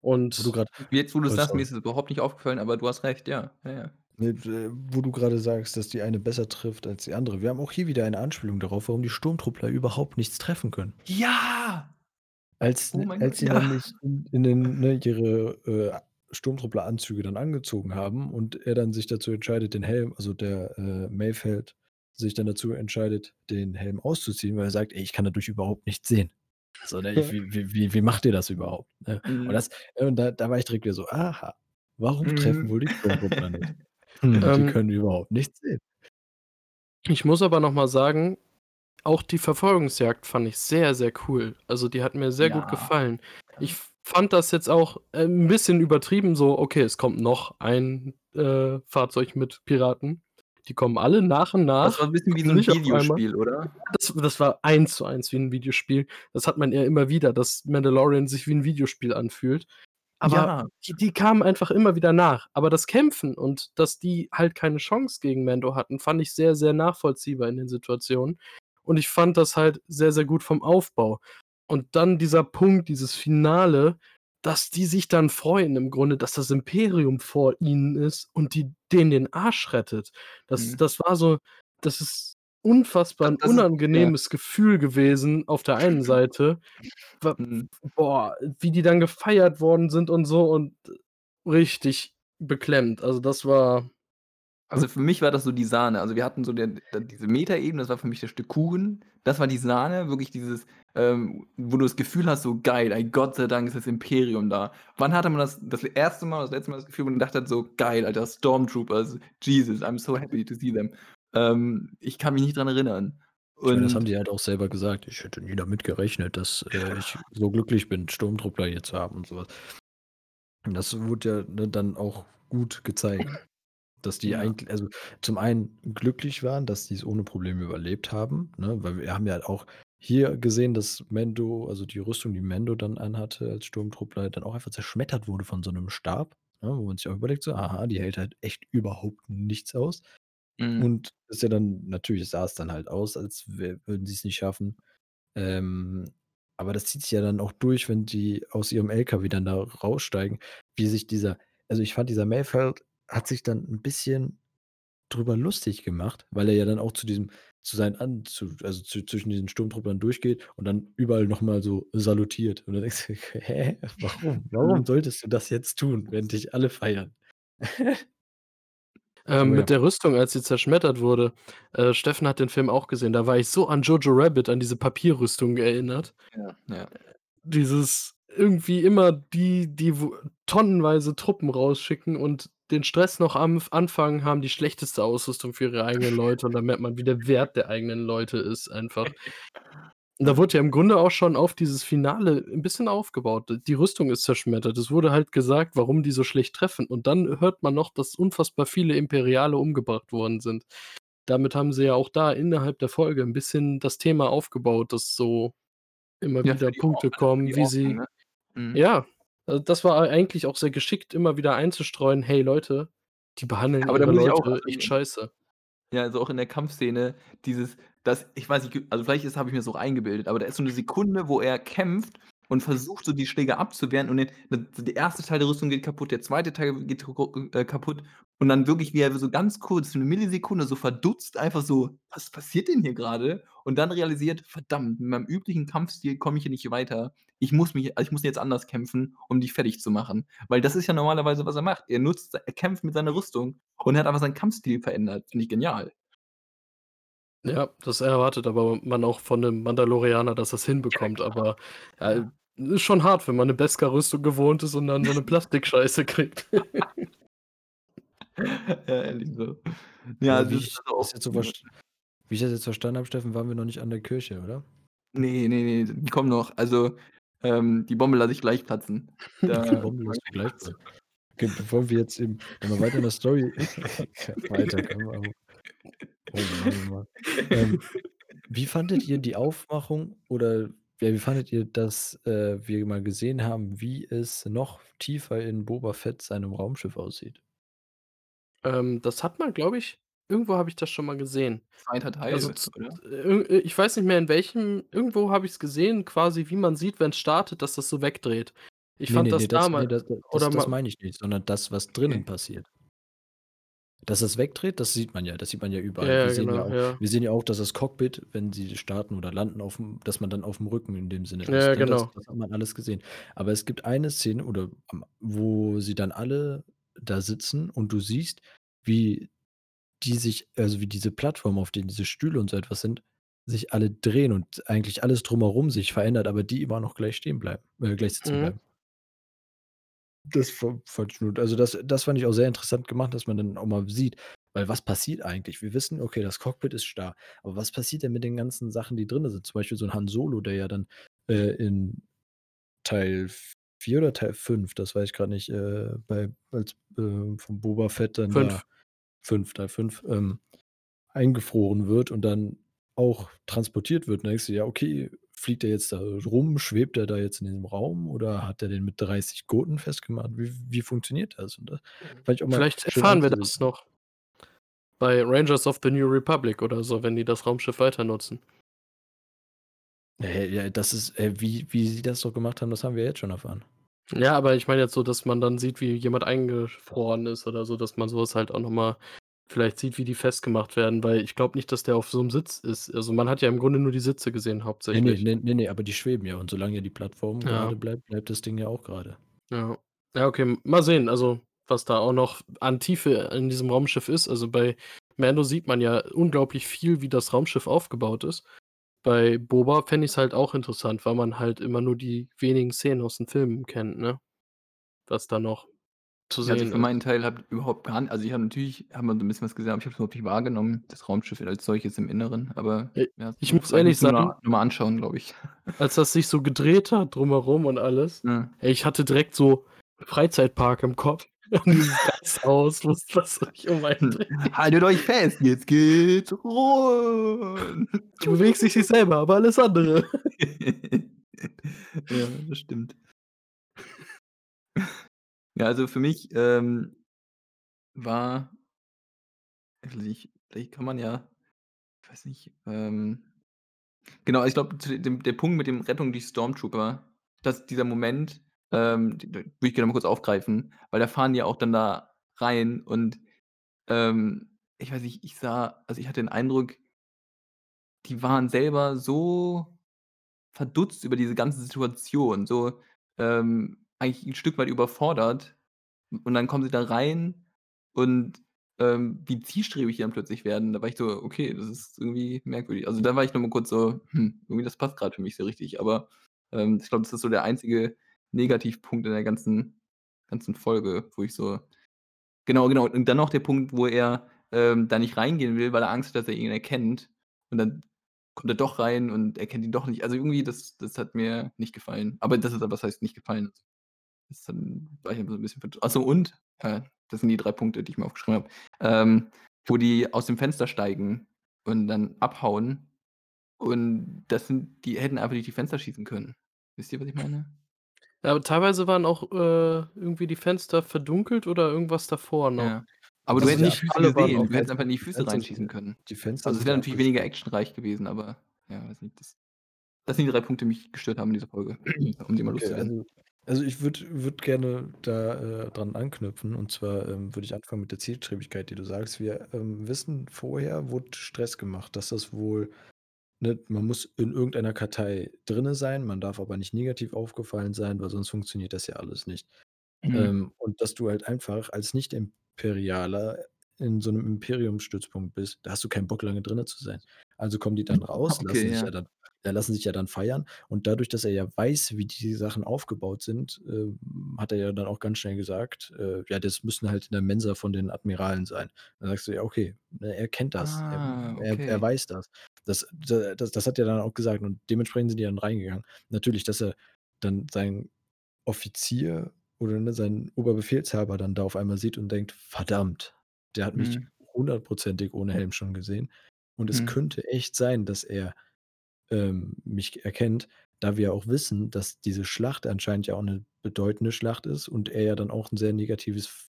Wo du Und grad Jetzt, wo du oh, sagst, mir ist es überhaupt nicht aufgefallen, aber du hast recht, ja. Ja, ja. Ne, äh, wo du grade sagst, dass die eine besser trifft als die andere. Wir haben auch hier wieder eine Anspielung darauf, warum die Sturmtruppler überhaupt nichts treffen können. Ja! Als Oh mein als sie ja. nämlich in in den ne, ihre, äh, Sturmtruppleranzüge dann angezogen haben und er dann sich dazu entscheidet, den Helm also der, äh, Mayfeld sich dann dazu entscheidet, den Helm auszuziehen, weil er sagt: „Ey, ich kann dadurch überhaupt nichts sehen.“ So, ne, ich wie wie wie wie macht ihr das überhaupt, ne? Und Mhm. das äh, und da da war ich direkt wieder so: „Aha, warum treffen Mhm. wohl die Sturmtruppler nicht?“ Hm, die Ähm können überhaupt nichts sehen. Ich muss aber noch mal sagen, auch die Verfolgungsjagd fand ich sehr, sehr cool. Also, die hat mir sehr gut Ja. gefallen. Ich fand das jetzt auch, äh, 'n bisschen übertrieben so, okay, es kommt noch ein, äh, Fahrzeug mit Piraten. Die kommen alle nach und nach. Das war 'n bisschen wie so kommen 'n nicht auf einmal. Videospiel, oder? Das das war 1 zu 1 wie 'n Videospiel. Das hat man ja immer wieder, dass Mandalorian sich wie 'n Videospiel anfühlt. Aber Ja. die die kamen einfach immer wieder nach. Aber das Kämpfen und dass die halt keine Chance gegen Mando hatten, fand ich sehr, sehr nachvollziehbar in den Situationen. Und ich fand das halt sehr, sehr gut vom Aufbau. Und dann dieser Punkt, dieses Finale, dass die sich dann freuen im Grunde, dass das Imperium vor ihnen ist und die denen den Arsch rettet. Das Mhm. das war so das ist unfassbar Das ist ja. unangenehmes Gefühl gewesen auf der einen Seite. Mhm. boah, wie die dann gefeiert worden sind und so und richtig beklemmt. Also, das war Also, für mich war das so die Sahne. Also, wir hatten so den d diese Metaebene, das war für mich das Stück Kuchen. Das war die Sahne, wirklich dieses, ähm, wo du das Gefühl hast, so geil, ey, Gott sei Dank ist das Imperium da. Wann hatte man das das 1. Mal, das letzte Mal das Gefühl, wo man gedacht hat, so geil, Alter, Stormtroopers, Jesus, I'm so happy to see them. Ähm, ich kann mich nicht dran erinnern. Meine, das haben die halt auch selber gesagt: „Ich hätte nie damit gerechnet, dass, äh, ich so glücklich bin, Sturmtruppler hier zu haben“ und so was. Und das wurde ja, ne, dann auch gut gezeigt, dass die Ja. eigentl also, zum einen glücklich waren, dass die's ohne Probleme überlebt haben, ne? Weil wir haben ja auch hier gesehen, dass Mando also die Rüstung, die Mando dann anhatte als Sturmtruppler, dann auch einfach zerschmettert wurde von so 'nem Stab, ne, wo man sich auch überlegt so: „Aha, die hält halt echt überhaupt nichts aus.“ Mhm. Und ist ja dann natürlich sah es dann halt aus, als würden sie's nicht schaffen. Ähm, aber das zieht sich ja dann auch durch, wenn die aus ihrem LKW dann da raussteigen, wie sich dieser also, ich fand, dieser Mayfeld hat sich dann 'n bisschen drüber lustig gemacht, weil er ja dann auch zu diesem zu seinen an zu also, zu zwischen diesen Sturmtrupplern durchgeht und dann überall noch mal so salutiert. Und dann denkst du: „Hä, warum? Warum solltest du das jetzt tun, während dich alle feiern?“ Ähm, ja. mit der Rüstung, als sie zerschmettert wurde äh, Steffen hat den Film auch gesehen, da war ich so an Jojo Rabbit, an diese Papierrüstung erinnert. Ja, ja. Dieses irgendwie immer die die tonnenweise Truppen rausschicken und den Stress noch am f Anfang haben, die schlechteste Ausrüstung für ihre eigenen Leute und dann merkt man, wie der Wert der eigenen Leute ist einfach. Da wurde ja im Grunde auch schon auf dieses Finale 'n bisschen aufgebaut. Die Rüstung ist zerschmettert. Es wurde halt gesagt, warum die so schlecht treffen. Und dann hört man noch, dass unfassbar viele Imperiale umgebracht worden sind. Damit haben sie ja auch da innerhalb der Folge 'n bisschen das Thema aufgebaut, dass so immer Ja, wieder Punkte für kommen, wie Ordnung, sie ne? Mhm. ja, also, das war ei eigentlich auch sehr geschickt, immer wieder einzustreuen: „Hey Leute, die behandeln Aber da ihre auch Leute also echt scheiße.“ Ja, also auch in der Kampfszene, dieses das ich weiß nicht, also vielleicht habe ich mir das auch eingebildet, aber da ist so 'ne Sekunde, wo er kämpft und versucht so die Schläge abzuwehren und den der erste Teil der Rüstung geht kaputt, der zweite Teil geht äh, kaputt und dann wirklich, wie er so ganz kurz für 'ne Millisekunde so verdutzt einfach so: „Was passiert denn hier grade?“ Und dann realisiert: „Verdammt, mit meinem üblichen Kampfstil komme ich hier nicht weiter. Ich muss mich also, ich muss jetzt anders kämpfen, um die fertig zu machen.“ Weil das ist ja normalerweise, was er macht. Er nutzt er kämpft mit seiner Rüstung und er hat einfach seinen Kampfstil verändert. Finde ich genial. Ja, das erwartet aber man auch von 'nem Mandalorianer, dass er's Ja, hinbekommt, klar. aber, ja, Ja. ist schon hart, wenn man 'ne Beskar-Rüstung gewohnt ist und dann so 'ne Plastikscheiße kriegt. Ja, ehrlich so. Ja, Aber das wie ist ich also das auch jetzt so verst wie ich das jetzt verstanden habe, Steffen, waren wir noch nicht an der Kirche, oder? Ne, ne, ne, die kommen noch. Also, ähm, die Bombe lasse ich gleich platzen. Da Die Bombe lässt du gleich platzen. Okay, bevor wir jetzt eben dann noch weiter in der Story weiterkommen, aber oh Mann, oh Mann. Ähm, wie fandet ihr die Aufmachung oder ja, wie fandet ihr, dass, äh, wir mal gesehen haben, wie es noch tiefer in Boba Fett seinem Raumschiff aussieht? Ähm, das hat man, glaube ich irgendwo habe ich das schon mal gesehen. 2. Also, oder? äh, äh, ich weiß nicht mehr in welchem irgendwo habe ich's gesehen, quasi wie man sieht, wenn's startet, dass das so wegdreht. Ich Ne, fand ne, ne, das das dama ne, das das oder das meine ich nicht, sondern das, was drinnen Okay. passiert. Dass es wegdreht, das sieht man ja. Das sieht man ja Ja, überall. Wir ja, sehen ja genau, auch ja. wir sehen ja auch, dass das Cockpit, wenn sie starten oder landen auf'm dass man dann auf'm Rücken in dem Sinne Ja, ja, ist, ne? Das genau. das hat man alles gesehen. Aber es gibt eine Szene oder am wo sie dann alle da sitzen und du siehst, wie die sich also, wie diese Plattform, auf denen diese Stühle und so etwas sind, sich alle drehen und eigentlich alles drumherum sich verändert, aber die immer noch gleich stehen bleiben äh, gleich sitzen Mhm. bleiben. Das fa fand ich gut. Also, das das fand ich auch sehr interessant gemacht, dass man dann auch mal sieht weil was passiert eigentlich? Wir wissen, okay, das Cockpit ist starr, aber was passiert denn mit den ganzen Sachen, die drinnen sind? Zum Beispiel so 'n Han Solo, der ja dann, äh, in Teil 4 oder Teil 5, das weiß ich grad nicht, äh, bei als, äh, von Boba Fett dann 5. da 5, Teil 5, ähm, eingefroren wird und dann auch transportiert wird. Und denkst du: „Ja, okay, fliegt der jetzt da rum? Schwebt der da jetzt in diesem Raum oder hat der den mit 30 Gurten festgemacht?“ Wie wie funktioniert das? Und das mal Vielleicht erfahren wir das noch. Bei Rangers of the New Republic oder so, wenn die das Raumschiff weiter nutzen. Hä, ja, das ist wie wie sie das so gemacht haben, das haben wir jetzt schon erfahren. Ja, aber ich meine jetzt so, dass man dann sieht, wie jemand eingefroren ist oder so, dass man so was halt auch noch mal vielleicht sieht, wie die festgemacht werden, weil ich glaube nicht, dass der auf so 'nem Sitz ist. Also, man hat ja im Grunde nur die Sitze gesehen Ne, ne, hauptsächlich. ne, ne, ne, aber die schweben ja und solange ja die Plattform Ja. gerade bleibt, bleibt das Ding ja auch gerade. Ja. Ja, okay, mal sehen, also, was da auch noch an Tiefe in diesem Raumschiff ist. Also, bei Mando sieht man ja unglaublich viel, wie das Raumschiff aufgebaut ist. Bei Boba fände ich's halt auch interessant, weil man halt immer nur die wenigen Szenen aus den Filmen kennt, ne? Was da noch zu Ja, also, ich sehen für meinen. Teil habe überhaupt gar n also, ich habe natürlich hat man so 'n bisschen was gesehen, aber ich habe es überhaupt nicht wahrgenommen, das Raumschiff als solches im Inneren, aber ja, ich muss ehrlich wir sagen noch mal anschauen, glaube ich. als das sich so gedreht hat drumherum und alles, Ja. ey, ich hatte direkt so Freizeitpark im Kopf und dieses Gasthaus, was was sich um einen dreht. Haltet euch fest, jetzt geht's rund. Die bewegt sich nicht selber, aber alles andere. Ja, das stimmt. Ja, also, für mich, ähm, war vielleicht vielleicht kann man ja ich weiß nicht, ähm genau, ich glaube, der Punkt mit dem Rettung durch Stormtrooper, dass dieser Moment, ähm, würde ich gerne mal kurz aufgreifen, weil da fahren die auch dann da rein und, ähm, ich weiß nicht, ich sah also, ich hatte den Eindruck die waren selber so verdutzt über diese ganze Situation, so, ähm, eigentlich 'n Stück weit überfordert. Und dann kommen sie da rein und, ähm, wie zielstrebig die dann plötzlich werden. Da war ich so: „Okay, das ist irgendwie merkwürdig.“ Also, da war ich noch mal kurz so: „Hm, irgendwie das passt grad für mich so richtig.“ Aber, ähm, ich glaube, das ist so der einzige Negativpunkt in der ganzen ganzen Folge, wo ich so genau, genau. Und dann noch der Punkt, wo er, ähm, da nicht reingehen will, weil er Angst hat, dass er ihn erkennt. Und dann kommt er doch rein und erkennt ihn doch nicht. Also, irgendwie, das das hat mir nicht gefallen. Aber das ist aber was heißt nicht gefallen? Das dann war ich einfach so 'n bisschen verd ach so, und, äh, das sind die 3 Punkte, die ich mir aufgeschrieben habe, ähm, wo die aus dem Fenster steigen und dann abhauen und das sind die hätten einfach durch die Fenster schießen können. Wisst ihr, was ich meine? Ja, aber teilweise waren auch, äh, irgendwie die Fenster verdunkelt oder irgendwas davor noch. Ja. Aber du Das Also, ist hättest ja nicht alle gesehen. Du hättest einfach in die Füße Fenster sind reinschießen können. die Fenster Also, es wäre natürlich weniger actionreich gewesen, aber ja, weiß nicht, das Das sind die 3 Punkte, die mich gestört haben in dieser Folge, um die mal Okay, loszuwerden. also also, ich würde würde gerne da, äh, dran anknüpfen und zwar, ähm, würde ich anfangen mit der Zielstrebigkeit, die du sagst. Wir, ähm, wissen, vorher wurde Stress gemacht, dass das wohl ne, man muss in irgendeiner Kartei drinne sein, man darf aber nicht negativ aufgefallen sein, weil sonst funktioniert das ja alles nicht. Mhm. Ähm, und dass du halt einfach als Nicht-Imperialer in so 'nem Imperiumsstützpunkt bist, da hast du keinen Bock, lange drinnen zu sein. Also kommen die dann raus, lassen Okay, sich ja. ja dann lassen sich ja dann feiern und dadurch, dass er ja weiß, wie die Sachen aufgebaut sind, ähm, hat er ja dann auch ganz schnell gesagt, äh, ja, das müssen halt in der Mensa von den Admiralen sein. Dann sagst du: „Ja, okay“, ne, er kennt das. Er Ah, er er okay. weiß das. Das das das hat er dann auch gesagt und dementsprechend sind die dann reingegangen. Natürlich, dass er dann seinen Offizier oder, ne, seinen Oberbefehlshaber dann da auf einmal sieht und denkt: „Verdammt, der hat mich Mhm. hundertprozentig ohne Helm schon gesehen und es Mhm. könnte echt sein, dass er, ähm, mich erkennt“, da wir ja auch wissen, dass diese Schlacht anscheinend ja auch 'ne bedeutende Schlacht ist und er ja dann auch 'n sehr negatives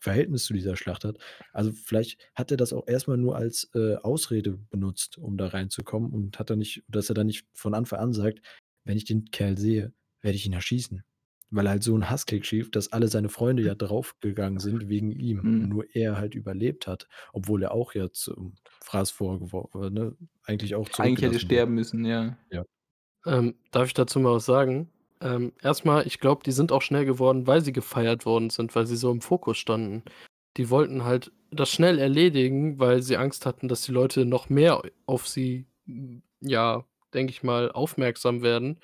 Verhältnis zu dieser Schlacht hat. Also, vielleicht hat er das auch erst mal nur als, äh, Ausrede benutzt, um da reinzukommen und hat da nicht dass er da nicht von Anfang an sagt: „Wenn ich den Kerl sehe, werde ich ihn erschießen.“ Weil er halt so 'n Hasskick schiebt, dass alle seine Freunde ja draufgegangen sind wegen ihm Mhm. nur er halt überlebt hat, obwohl er auch ja zum Fraß vorgeworfen wurde, ne, eigentlich auch Eigentlich hätte sterben müssen, ja. Ja. Ähm, darf ich dazu mal was sagen? Ähm, erst mal, ich glaube, die sind auch schnell geworden, weil sie gefeiert worden sind, weil sie so im Fokus standen. Die wollten halt das schnell erledigen, weil sie Angst hatten, dass die Leute noch mehr auf sie, hm, ja, denke ich mal, aufmerksam werden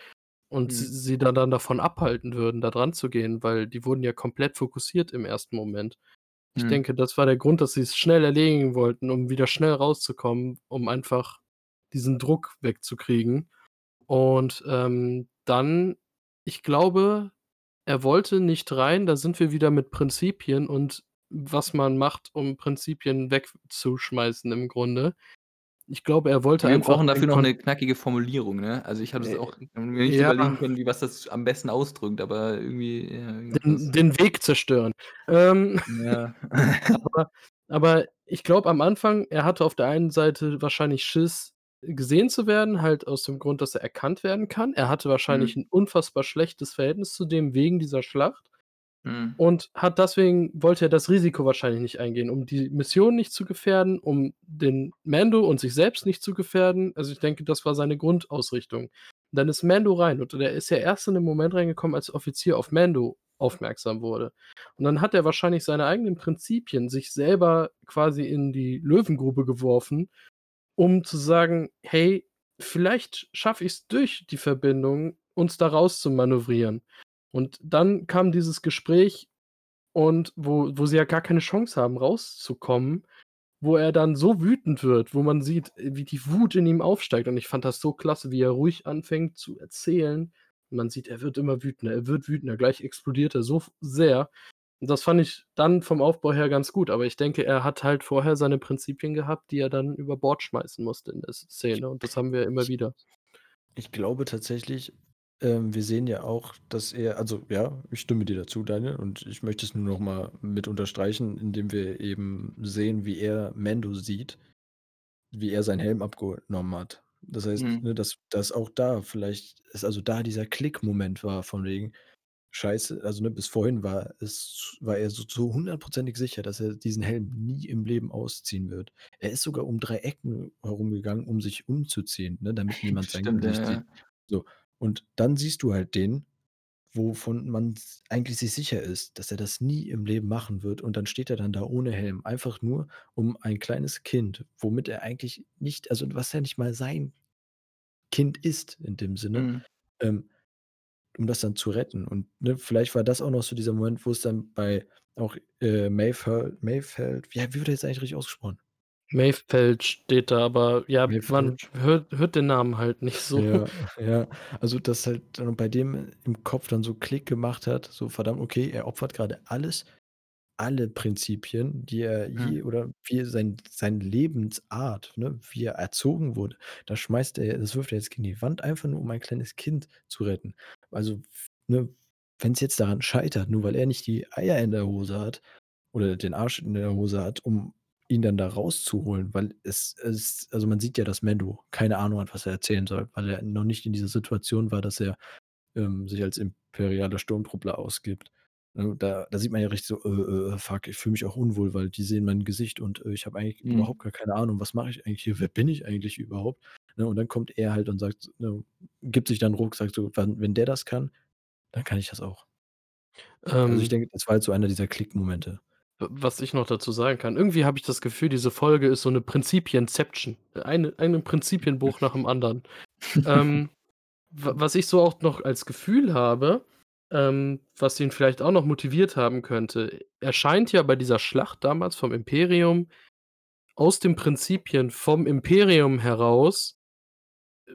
und Mhm. sie dann dann davon abhalten würden, da dranzugehen, weil die wurden ja komplett fokussiert im ersten Moment. Ich Mhm. denke, das war der Grund, dass sie's schnell erledigen wollten, um wieder schnell rauszukommen, um einfach diesen Druck wegzukriegen. Und, ähm, dann ich glaube, er wollte nicht rein, da sind wir wieder mit Prinzipien und was man macht, um Prinzipien wegzuschmeißen im Grunde. Ich glaube, er wollte Wir einfach brauchen den dafür noch Kon 'ne knackige Formulierung, ne? Also, ich habe das Äh, auch mir nicht ja. überlegen können, wie was das am besten ausdrückt, aber irgendwie, ja, Den irgendwas den Weg zerstören. Ähm, Ja. aber aber ich glaube am Anfang, er hatte auf der einen Seite wahrscheinlich Schiss, gesehen zu werden, halt aus dem Grund, dass er erkannt werden kann. Er hatte wahrscheinlich Mhm. 'n unfassbar schlechtes Verhältnis zu dem wegen dieser Schlacht Mhm. und hat deswegen wollte er das Risiko wahrscheinlich nicht eingehen, um die Mission nicht zu gefährden, um den Mando und sich selbst nicht zu gefährden. Also, ich denke, das war seine Grundausrichtung. Dann ist Mando rein und der ist ja erst in dem Moment reingekommen, als Offizier auf Mando aufmerksam wurde. Und dann hat er wahrscheinlich seine eigenen Prinzipien sich selber quasi in die Löwengrube geworfen, um zu sagen: „Hey, vielleicht schaffe ich's durch die Verbindung, uns da rauszumanövrieren.“ Und dann kam dieses Gespräch und wo wo sie ja gar keine Chance haben, rauszukommen, wo er dann so wütend wird, wo man sieht, wie die Wut in ihm aufsteigt. Und ich fand das so klasse, wie er ruhig anfängt zu erzählen. Man sieht, er wird immer wütender, er wird wütender, gleich explodiert er so sehr. Und das fand ich dann vom Aufbau her ganz gut, aber ich denke, er hat halt vorher seine Prinzipien gehabt, die er dann über Bord schmeißen musste in der Szene und das haben wir immer wieder. ich glaube tatsächlich ähm, wir sehen ja auch, dass er also, ja, ich stimme dir dazu, Daniel, und ich möchte es nur noch mal mit unterstreichen, indem wir eben sehen, wie er Mando sieht, wie er seinen Helm abgenommen hat. Das heißt, Mhm. ne, dass dass auch da vielleicht es also da dieser Klick-Moment war von wegen: „Scheiße“ also, ne, bis vorhin war es war er so zu hundertprozentig sicher, dass er diesen Helm nie im Leben ausziehen wird. Er ist sogar um 3 Ecken herumgegangen, um sich umzuziehen, ne, damit niemand sein Stimmt, ja, Gesicht sieht. ja. So, und dann siehst du halt den, wovon man eigentlich sich sicher ist, dass er das nie im Leben machen wird und dann steht er dann da ohne Helm, einfach nur, um ein kleines Kind, womit er eigentlich nicht also, was ja nicht mal sein Kind ist in dem Sinne, Mhm. ähm, um das dann zu retten. Und, ne, vielleicht war das auch noch so dieser Moment, wo es dann bei auch, äh, Mayfeld Mayfeld ja, wie wird er jetzt eigentlich richtig ausgesprochen? Mayfeld steht da, aber ja, man Mayfeld. hört hört den Namen halt nicht so. Ja, ja. Also, dass halt dann bei dem im Kopf dann so Klick gemacht hat, so: „Verdammt, okay, er opfert grade alles alle Prinzipien, die er je oder wie sein seine Lebensart, ne, wie er erzogen wurde, das schmeißt er das wirft er jetzt gegen die Wand, einfach nur, um ein kleines Kind zu retten.“ Also, ne, wenn's jetzt daran scheitert, nur weil er nicht die Eier in der Hose hat oder den Arsch in der Hose hat, um ihn dann da rauszuholen, weil es es also, man sieht ja, dass Mando keine Ahnung hat, was er erzählen soll, weil er noch nicht in dieser Situation war, dass er, ähm, sich als imperialer Sturmtruppler ausgibt. Ne, da da sieht man ja richtig so: „Äh, äh, fuck, ich fühle mich auch unwohl, weil die sehen mein Gesicht und, äh, ich habe eigentlich Mhm. überhaupt gar keine Ahnung, was mache ich eigentlich hier? Wer bin ich eigentlich überhaupt?“ Ne, und dann kommt er halt und sagt, ne gibt sich dann Ruck, sagt so: „Wann wenn der das kann, dann kann ich das auch.“ Also, ich Ähm denke, das war halt so einer dieser Klickmomente. Was ich noch dazu sagen kann, irgendwie habe ich das Gefühl, diese Folge ist so 'ne Prinzipienception. Eine eine Prinzipienbruch nach dem anderen. Ähm, wa was ich so auch noch als Gefühl habe, ähm, was ihn vielleicht auch noch motiviert haben könnte, er scheint ja bei dieser Schlacht damals vom Imperium aus den Prinzipien vom Imperium heraus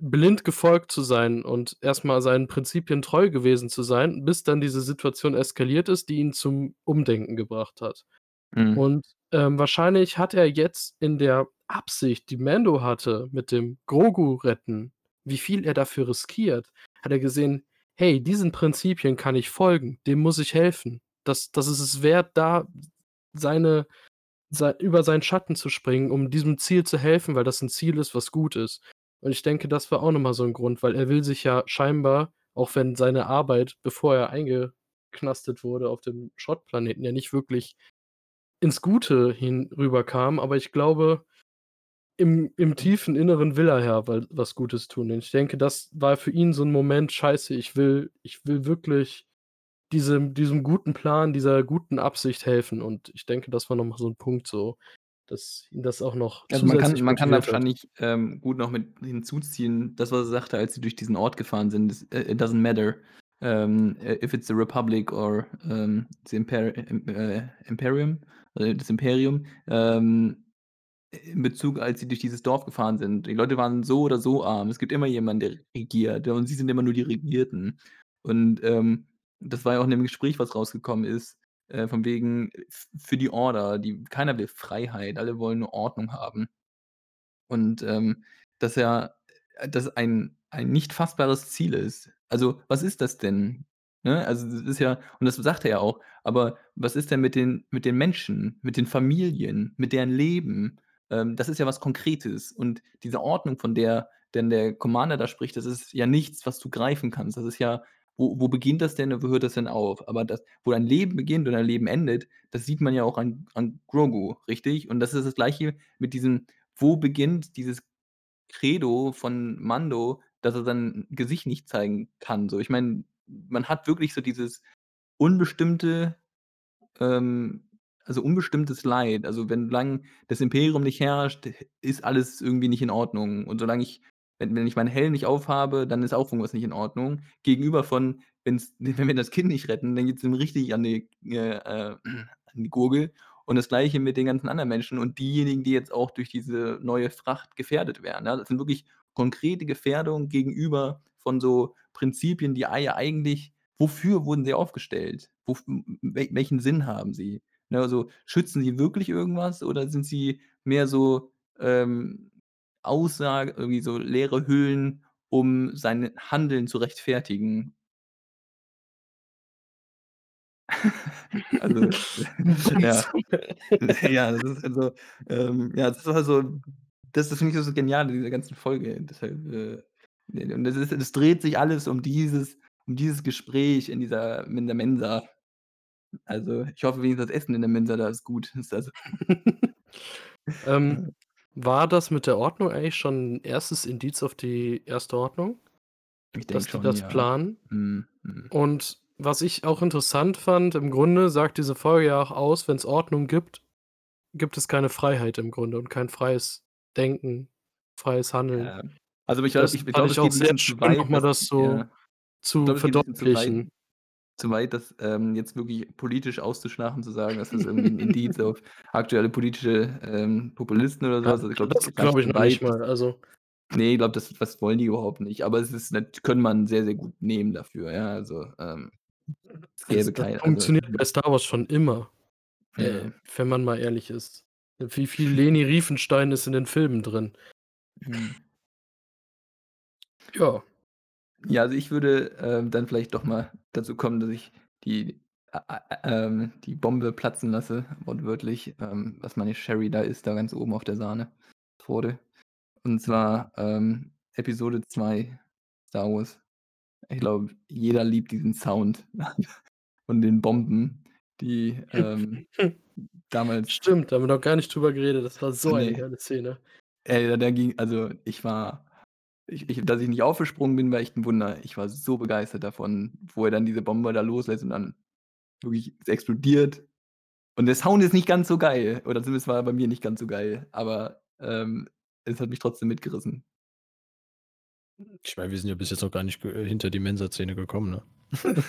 blind gefolgt zu sein und erst mal seinen Prinzipien treu gewesen zu sein, bis dann diese Situation eskaliert ist, die ihn zum Umdenken gebracht hat. Mhm. Und, ähm, wahrscheinlich hat er jetzt in der Absicht, die Mando hatte, mit dem Grogu retten, wie viel er dafür riskiert, hat er gesehen: „Hey, diesen Prinzipien kann ich folgen, dem muss ich helfen. Das das ist es wert, da seine sei über seinen Schatten zu springen, um diesem Ziel zu helfen, weil das 'n Ziel ist, was gut ist.“ Und ich denke, das war auch noch mal so 'n Grund, weil er will sich ja scheinbar, auch wenn seine Arbeit, bevor er eingeknastet wurde auf dem Schrottplaneten, ja nicht wirklich ins Gute hin rüberkam, aber ich glaube, im im tiefen Inneren will er ja was Gutes tun. Und ich denke, das war für ihn so 'n Moment: „Scheiße, ich will ich will wirklich diesem diesem guten Plan, dieser guten Absicht helfen.“ Und ich denke, das war noch mal so 'n Punkt so, dass ihn das auch noch Also, man kann man kann da wahrscheinlich, ähm, gut noch mit hinzuziehen, das, was er sagte, als sie durch diesen Ort gefahren sind, äh, it doesn't matter, ähm, äh, if it's the Republic or, ähm, the Imper Im äh, Imperium äh, das Imperium, ähm, in Bezug, als sie durch dieses Dorf gefahren sind. Die Leute waren so oder so arm. Es gibt immer jemanden, der regiert, und sie sind immer nur die Regierten. Und, ähm, das war ja auch in dem Gespräch, was rausgekommen ist, äh, von wegen für die Order, die keiner will Freiheit, alle wollen nur Ordnung haben. Und, ähm, dass er äh, das ein ein nicht fassbares Ziel ist. Also, was ist das denn? Ne? Also, das ist ja und das sagt er ja auch, aber was ist denn mit den mit den Menschen, mit den Familien, mit deren Leben? Ähm, das ist ja was Konkretes. Und diese Ordnung, von der denn der Commander da spricht, das ist ja nichts, was du greifen kannst. Das ist ja wo wo beginnt das denn und wo hört das denn auf? Aber das wo dein Leben beginnt und dein Leben endet, das sieht man ja auch an an Grogu, richtig? Und das ist das Gleiche mit diesem wo beginnt dieses Credo von Mando, dass er sein Gesicht nicht zeigen kann, so. Ich meine, man hat wirklich so dieses unbestimmte ähm, also, unbestimmtes Leid. Also, wenn lang das Imperium nicht herrscht, ist alles irgendwie nicht in Ordnung. Und solange ich wenn wenn ich meinen Helm nicht aufhabe, dann ist auch irgendwas nicht in Ordnung. Gegenüber von wenn's wenn wir das Kind nicht retten, dann geht's ihm richtig an die äh, äh, an die Gurgel. Und das Gleiche mit den ganzen anderen Menschen und diejenigen, die jetzt auch durch diese neue Fracht gefährdet werden, ja? Das sind wirklich konkrete Gefährdungen gegenüber von so Prinzipien, die ei eigentlich wofür wurden sie aufgestellt? Wof w wel welchen Sinn haben sie? Ne, also, schützen sie wirklich irgendwas oder sind sie mehr so, ähm, Aussage irgendwie so leere Hüllen, um sein Handeln zu rechtfertigen? Also, ja. Ja, das ist also, ähm, ja, das war so das das finde ich so genial in dieser ganzen Folge. Deshalb, äh, und das ist das dreht sich alles um dieses um dieses Gespräch in dieser in der Mensa. Also, ich hoffe wenigstens, das Essen in der Mensa da ist gut. Ist also Ähm, war das mit der Ordnung eigentlich schon 'n 1. Indiz auf die 1. Ordnung? Ich Dass denke die schon, das ja. planen? Mhm, mhm. Und was ich auch interessant fand, im Grunde sagt diese Folge ja auch aus, wenn's Ordnung gibt, gibt es keine Freiheit im Grunde und kein freies Denken, freies Handeln. Ja. Also, ich glaube Das ich fand glaube, ich es geht sehr zu weit, mal dass das so ja. Ich zu weit verdeutlichen. zu weit, das, ähm, jetzt wirklich politisch auszuschlachten, zu sagen, das ist irgendwie 'n Indiz auf aktuelle politische, ähm, Populisten oder so Ja, was. Also, ich glaube, das das glaube ich noch nicht mal, also Ne, ich glaube, das das wollen die überhaupt nicht. Aber es ist nat könnte man sehr, sehr gut nehmen dafür, ja. Also, ähm, es Das gäbe das kei also funktioniert bei Star Wars schon immer, äh, Ja. wenn man mal ehrlich ist. Wie viel Leni Riefenstahl ist in den Filmen drin? Mhm. Ja. Ja, also, ich würde, ähm, dann vielleicht doch mal dazu kommen, dass ich die ä ä ähm, die Bombe platzen lasse, wortwörtlich, ähm, was meine Sherry da ist, da ganz oben auf der Sahnetorte. Und zwar, ähm, Episode 2 Star Wars. Ich glaube, jeder liebt diesen Sound von den Bomben, die, ähm, damals Stimmt, da haben wir noch gar nicht drüber geredet. Das war so eine Ne. geile Szene. Ey, da ging also, ich war ich ich dass ich nicht aufgesprungen bin, war echt 'n Wunder. Ich war so begeistert davon, wo er dann diese Bombe da loslässt und dann wirklich explodiert. Und der Sound ist nicht ganz so geil, oder zumindest war er bei mir nicht ganz so geil, aber, ähm, es hat mich trotzdem mitgerissen. Ich meine, wir sind ja bis jetzt noch gar nicht ge hinter die Mensa-Szene gekommen, ne?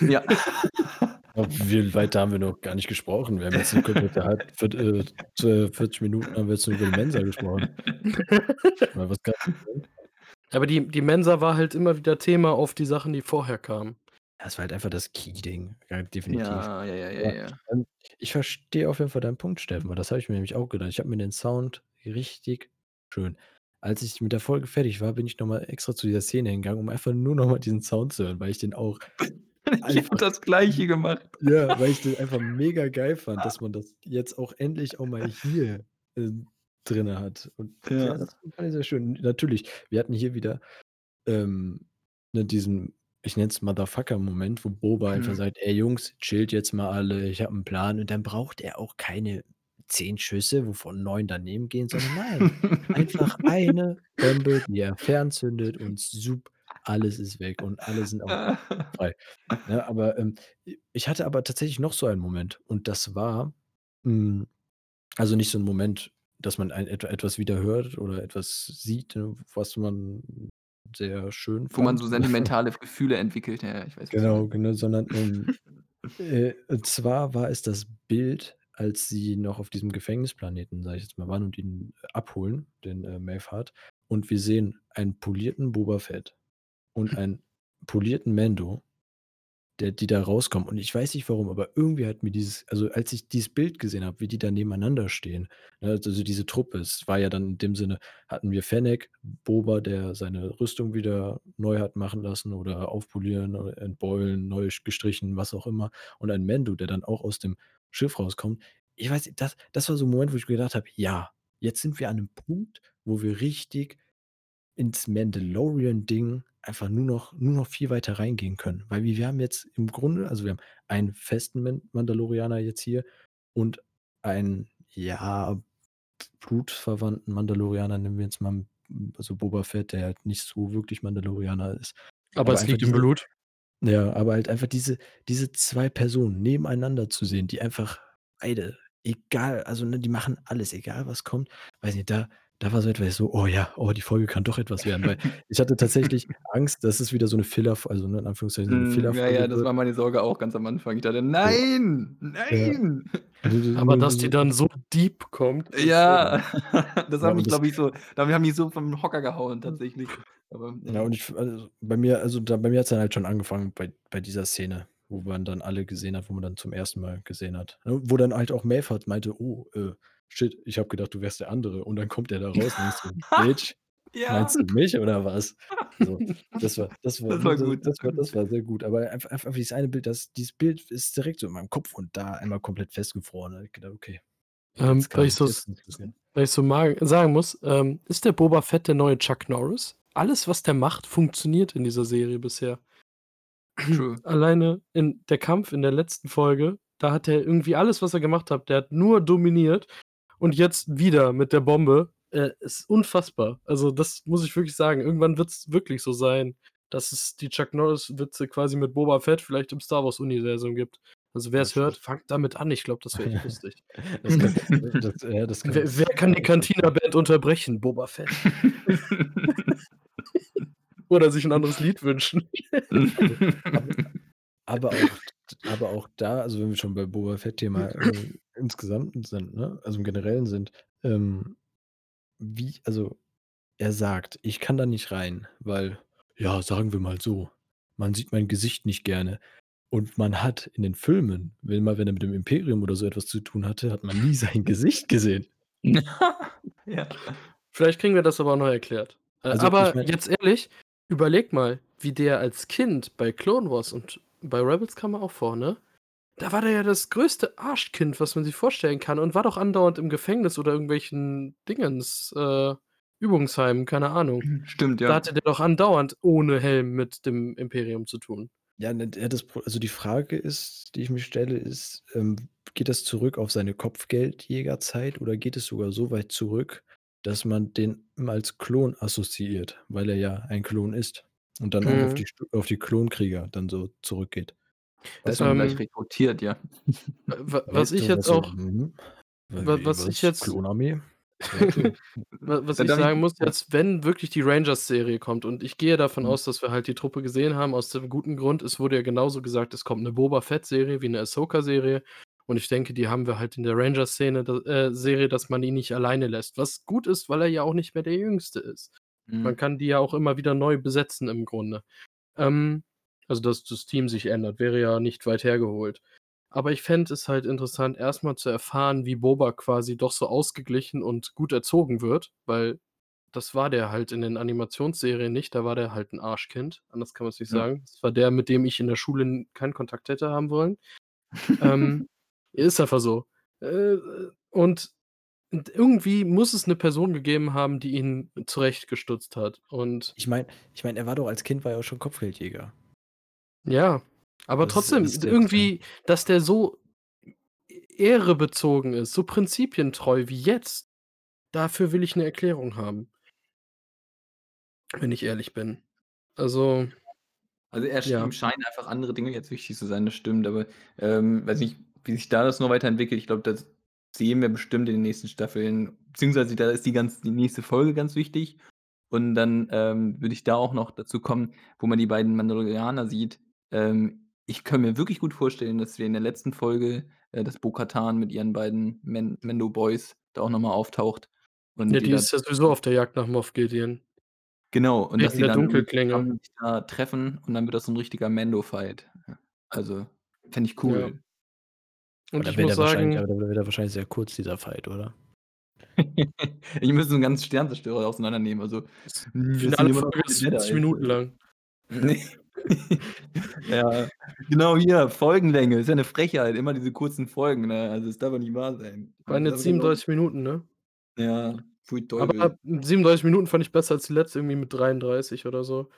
Ja. Wie weit haben wir noch gar nicht gesprochen? Wir haben jetzt 'ne komplette halb viert äh, zw 40 Minuten haben wir jetzt nur über die Mensa gesprochen. Weil was Aber die die Mensa war halt immer wieder Thema auf die Sachen, die vorher kamen. Ja, es war halt einfach das Key-Ding, ja, definitiv. Ja, ja, ja, ja, ja. ähm, ich verstehe auf jeden Fall deinen Punkt, Steffen, weil das habe ich mir nämlich auch gedacht. Ich habe mir den Sound richtig schön als ich mit der Folge fertig war, bin ich noch mal extra zu dieser Szene hingegangen, um einfach nur noch mal diesen Sound zu hören, weil ich den auch Ich habe einfach das Gleiche gemacht. ja, weil ich den einfach mega geil fand, dass man das jetzt auch endlich auch mal hier, ähm, drinne hat. Und ja, Ja. das fand ich sehr schön. Natürlich, wir hatten hier wieder, ähm, ne, diesen, ich nenne es Motherfucker-Moment, wo Boba einfach Mhm. sagt: „Ey Jungs, chillt jetzt mal alle, ich habe 'n Plan.“ Und dann braucht er auch keine 10 Schüsse, wovon 9 daneben gehen, sondern nein, einfach eine Bombe, die er fernzündet und sup, alles ist weg und alle sind auch frei. Ne, aber, ähm, ich hatte aber tatsächlich noch so einen Moment und das war, hm also, nicht so 'n Moment, dass man ein et etwas wieder hört oder etwas sieht, ne, was man sehr schön Wo man fand. so sentimentale Gefühle entwickelt. Ja, ich weiß, Genau, genau, sondern, ähm, äh, und zwar war es das Bild, als sie noch auf diesem Gefängnisplaneten, sage ich jetzt mal, waren und ihn abholen, den, äh, Mavhart. Und wir sehen einen polierten Boba Fett und einen polierten Mando, der die da rauskommen. Und ich weiß nicht warum, aber irgendwie hat mir dieses also, als ich dieses Bild gesehen habe, wie die da nebeneinander stehen, ne, also, diese Truppe, es war ja dann in dem Sinne hatten wir Fennec, Boba, der seine Rüstung wieder neu hat machen lassen oder aufpolieren oder entbeulen, neu gestrichen, was auch immer. Und ein Mando, der dann auch aus dem Schiff rauskommt. Ich weiß nicht, das das war so 'n Moment, wo ich gedacht habe: „Ja, jetzt sind wir an 'nem Punkt, wo wir richtig ins Mandalorian-Ding einfach nur noch nur noch viel weiter reingehen können.“ Weil wir wir haben jetzt im Grunde also, wir haben einen festen Man Mandalorianer jetzt hier und einen, ja, blutsverwandten Mandalorianer, nennen wir jetzt mal, also, Boba Fett, der halt nicht so wirklich Mandalorianer ist. Aber Aber es liegt im Blut. ja, aber halt einfach diese diese 2 Personen nebeneinander zu sehen, die einfach beide, egal also, ne, die machen alles, egal was kommt. Weiß nicht, da da war so etwas so: „Oh ja, oh, die Folge kann doch etwas werden.“ Weil ich hatte tatsächlich Angst, dass es wieder so 'ne Filler also, ne, in Anführungszeichen so 'ne Mhm, ja, ja, Filler-Folge das wird. war meine Sorge auch ganz am Anfang. Ich dachte: Ja. „Nein, Ja. nein!“ Aber dass die dann so deep kommt, Ja, das Ja, hat mich, das glaube ich, so damit haben mich so vom Hocker gehauen tatsächlich. Aber Ja, ja. und ich also, bei mir also, da bei mir hat's dann halt schon angefangen bei bei dieser Szene, wo man dann alle gesehen hat, wo man dann zum 1. Mal gesehen hat, ne? Wo dann halt auch Mavhart meinte: „Oh, äh, shit, ich habe gedacht, du wärst der andere.“ Und dann kommt er da raus und so: „Bitch, Ja. meinst du mich oder was?“ So, das war das war Das war gut, das das war das war sehr gut. Aber einf einfach dieses eine Bild, das dieses Bild ist direkt so in meinem Kopf und da einmal komplett festgefroren. Ich gedacht: „Okay, Ähm, weil ich so jetzt s kann's losgehen.“ weil ich so sagen muss, ähm, ist der Boba Fett der neue Chuck Norris? Alles, was der macht, funktioniert in dieser Serie bisher. True. Alleine in der Kampf in der letzten Folge, da hat er irgendwie alles, was er gemacht hat der hat nur dominiert und jetzt wieder mit der Bombe. Äh, ist unfassbar. Also, das muss ich wirklich sagen. Irgendwann wird's wirklich so sein, dass es die Chuck Norris-Witze quasi mit Boba Fett vielleicht im Star-Wars-Universum gibt. Also, Ja, wer's hört, fangt damit an. Ich glaube, das wäre echt lustig. Das kann das ja, das kann Wer wer kann die. Cantina-Band unterbrechen? Boba Fett. Oder sich 'n anderes Lied wünschen. Also, aber auch aber auch da also, wenn wir schon bei Boba Fett-Thema, äh, insgesamt sind, ne, also, im Generellen sind, ähm, wie also, er sagt: „Ich kann da nicht rein, weil, ja, sagen wir mal so, man sieht mein Gesicht nicht gerne.“ Und man hat in den Filmen, wenn mal wenn er mit dem Imperium oder so etwas zu tun hatte, hat man nie sein Gesicht gesehen. Ja. Vielleicht kriegen wir das aber neu erklärt. Äh, Also, ich aber meine jetzt ehrlich, überleg mal, wie der als Kind bei Clone Wars und bei Rebels kam er auch vor, ne? Da war der ja das größte Arschkind, was man sich vorstellen kann und war doch andauernd im Gefängnis oder irgendwelchen Dingens, äh, Übungsheimen, keine Ahnung. Stimmt, Da ja. hatte der doch andauernd ohne Helm mit dem Imperium zu tun. Ja, ne, das also die Frage ist, die ich mir stelle, ist, ähm, geht das zurück auf seine Kopfgeldjägerzeit oder geht es sogar so weit zurück, dass man den als Klon assoziiert, weil er ja ein Klon ist und dann auch auf Mhm. die auf die Klonkrieger dann so zurückgeht. Du? man gleich Ähm rekrutiert, ja. Wa was ich jetzt auch mhm. was ich jetzt Klonarmee? Was ich sagen muss jetzt, wenn wirklich die Rangers-Serie kommt und ich gehe davon Mhm. aus, dass wir halt die Truppe gesehen haben aus dem guten Grund. Es wurde ja genauso gesagt, es kommt 'ne Boba-Fett-Serie wie 'ne Ahsoka-Serie und ich denke, die haben wir halt in der Rangers-Szene äh, Serie, dass man ihn nicht alleine lässt. Was gut ist, weil er ja auch nicht mehr der Jüngste ist. Man Mhm. kann die ja auch immer wieder neu besetzen im Grunde. Ähm, also, dass das Team sich ändert, wäre ja nicht weit hergeholt. Aber ich fände es halt interessant, erst mal zu erfahren, wie Boba quasi doch so ausgeglichen und gut erzogen wird, weil das war der halt in den Animationsserien nicht, da war der halt 'n Arschkind, anders kann man's nicht Ja. sagen. Das war der, mit dem ich in der Schule keinen Kontakt hätte haben wollen. Ähm, ist einfach so. Äh, und und irgendwie muss es 'ne Person gegeben haben, die ihn zurechtgestutzt hat und Ich meine ich meine, er war doch als Kind war er auch schon Kopfgeldjäger. Ja, aber Das ist trotzdem, ist jetzt kein irgendwie, dass der so ehrebezogen ist, so prinzipientreu wie jetzt, dafür will ich 'ne Erklärung haben. Wenn ich ehrlich bin. Also Also, er sch ihm ja. scheinen einfach andere Dinge jetzt wichtig zu sein, das stimmt, aber, ähm, weiß nicht, wie sich da das noch weiterentwickelt. Ich glaube, das sehen wir bestimmt in den nächsten Staffeln, beziehungsweise da ist die ganz die nächste Folge ganz wichtig und dann, ähm, würde ich da auch noch dazu kommen, wo man die beiden Mandalorianer sieht. Ähm, ich kann mir wirklich gut vorstellen, dass wir in der letzten Folge äh, dass Bo-Katan mit ihren beiden Man Mando Boys da auch noch mal auftaucht und Ja, die die ist ja sowieso auf der Jagd nach Moff Gideon. Genau, und dass Wegen die der dann da treffen und dann wird das so 'n richtiger Mando-Fight. Ja, also, fände ich Ja. Und Aber da ich muss sagen aber da wäre der wahrscheinlich sehr kurz, dieser Fight, oder? Die müssen 'n ganzen Sternzerstörer auseinandernehmen, also, Finale Folge ist 70 Jedis, Minuten lang. Ne. Ja, genau hier, Folgenlänge, ist ja 'ne Frechheit, immer diese kurzen Folgen, ne? Also, das darf doch nicht wahr sein. Waren jetzt 37 Minuten, ne? Ja, pfui Aber Teufel. 37 Minuten fand ich besser als die letzte irgendwie mit 33 oder so.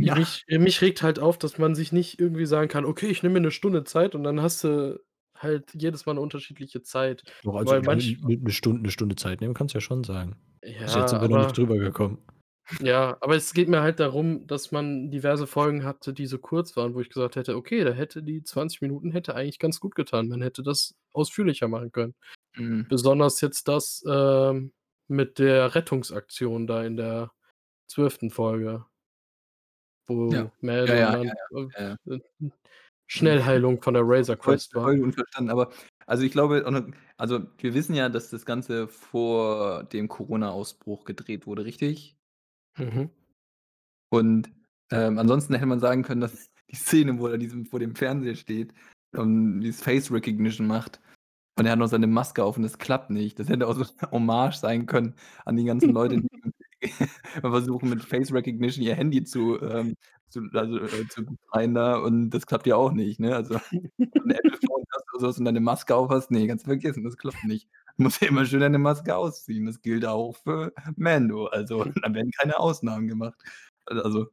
Ich Ja. mich mich regt halt auf, dass man sich nicht irgendwie sagen kann: „Okay, ich nehme mir 'ne Stunde Zeit“, und dann hast du halt jedes Mal 'ne unterschiedliche Zeit, Doch, also, weil ja, manch 'ne 'ne Stunde 'ne Stunde Zeit nehmen kannst du ja schon sagen. Bis jetzt Ja, sind wir noch nicht aber drüber gekommen. ja, aber es geht mir halt darum, dass man diverse Folgen hatte, die so kurz waren, wo ich gesagt hätte: „Okay, da hätte die 20 Minuten hätte eigentlich ganz gut getan. Man hätte das ausführlicher machen können.“ Mhm. Besonders jetzt das, ähm, mit der Rettungsaktion da in der 12. Folge. Ja. Wo Ja, Mando ja, dann, ja, ja, Schnellheilung von der Razor Crest war. Voll unverstanden, aber also, ich glaube also, wir wissen ja, dass das Ganze vor dem Corona-Ausbruch gedreht wurde, richtig? Mhm. Und, ähm, ansonsten hätte man sagen können, dass die Szene, wo er diesem vor dem Fernseher steht und dieses Face Recognition macht und er hat noch seine Maske auf und das klappt nicht. Das hätte auch so 'ne Hommage sein können an die ganzen Leute, die versuchen mit Face Recognition ihr Handy zu, ähm, zu also, äh, zu befreien da und das klappt ja auch nicht, ne? Also, du 'n Apple Phone hast oder so was und deine Maske auf hast, ne, kannst du vergessen, das klappt nicht. Du musst ja immer schön deine Maske ausziehen. Das gilt auch für Mando. Also, da werden keine Ausnahmen gemacht. Al also,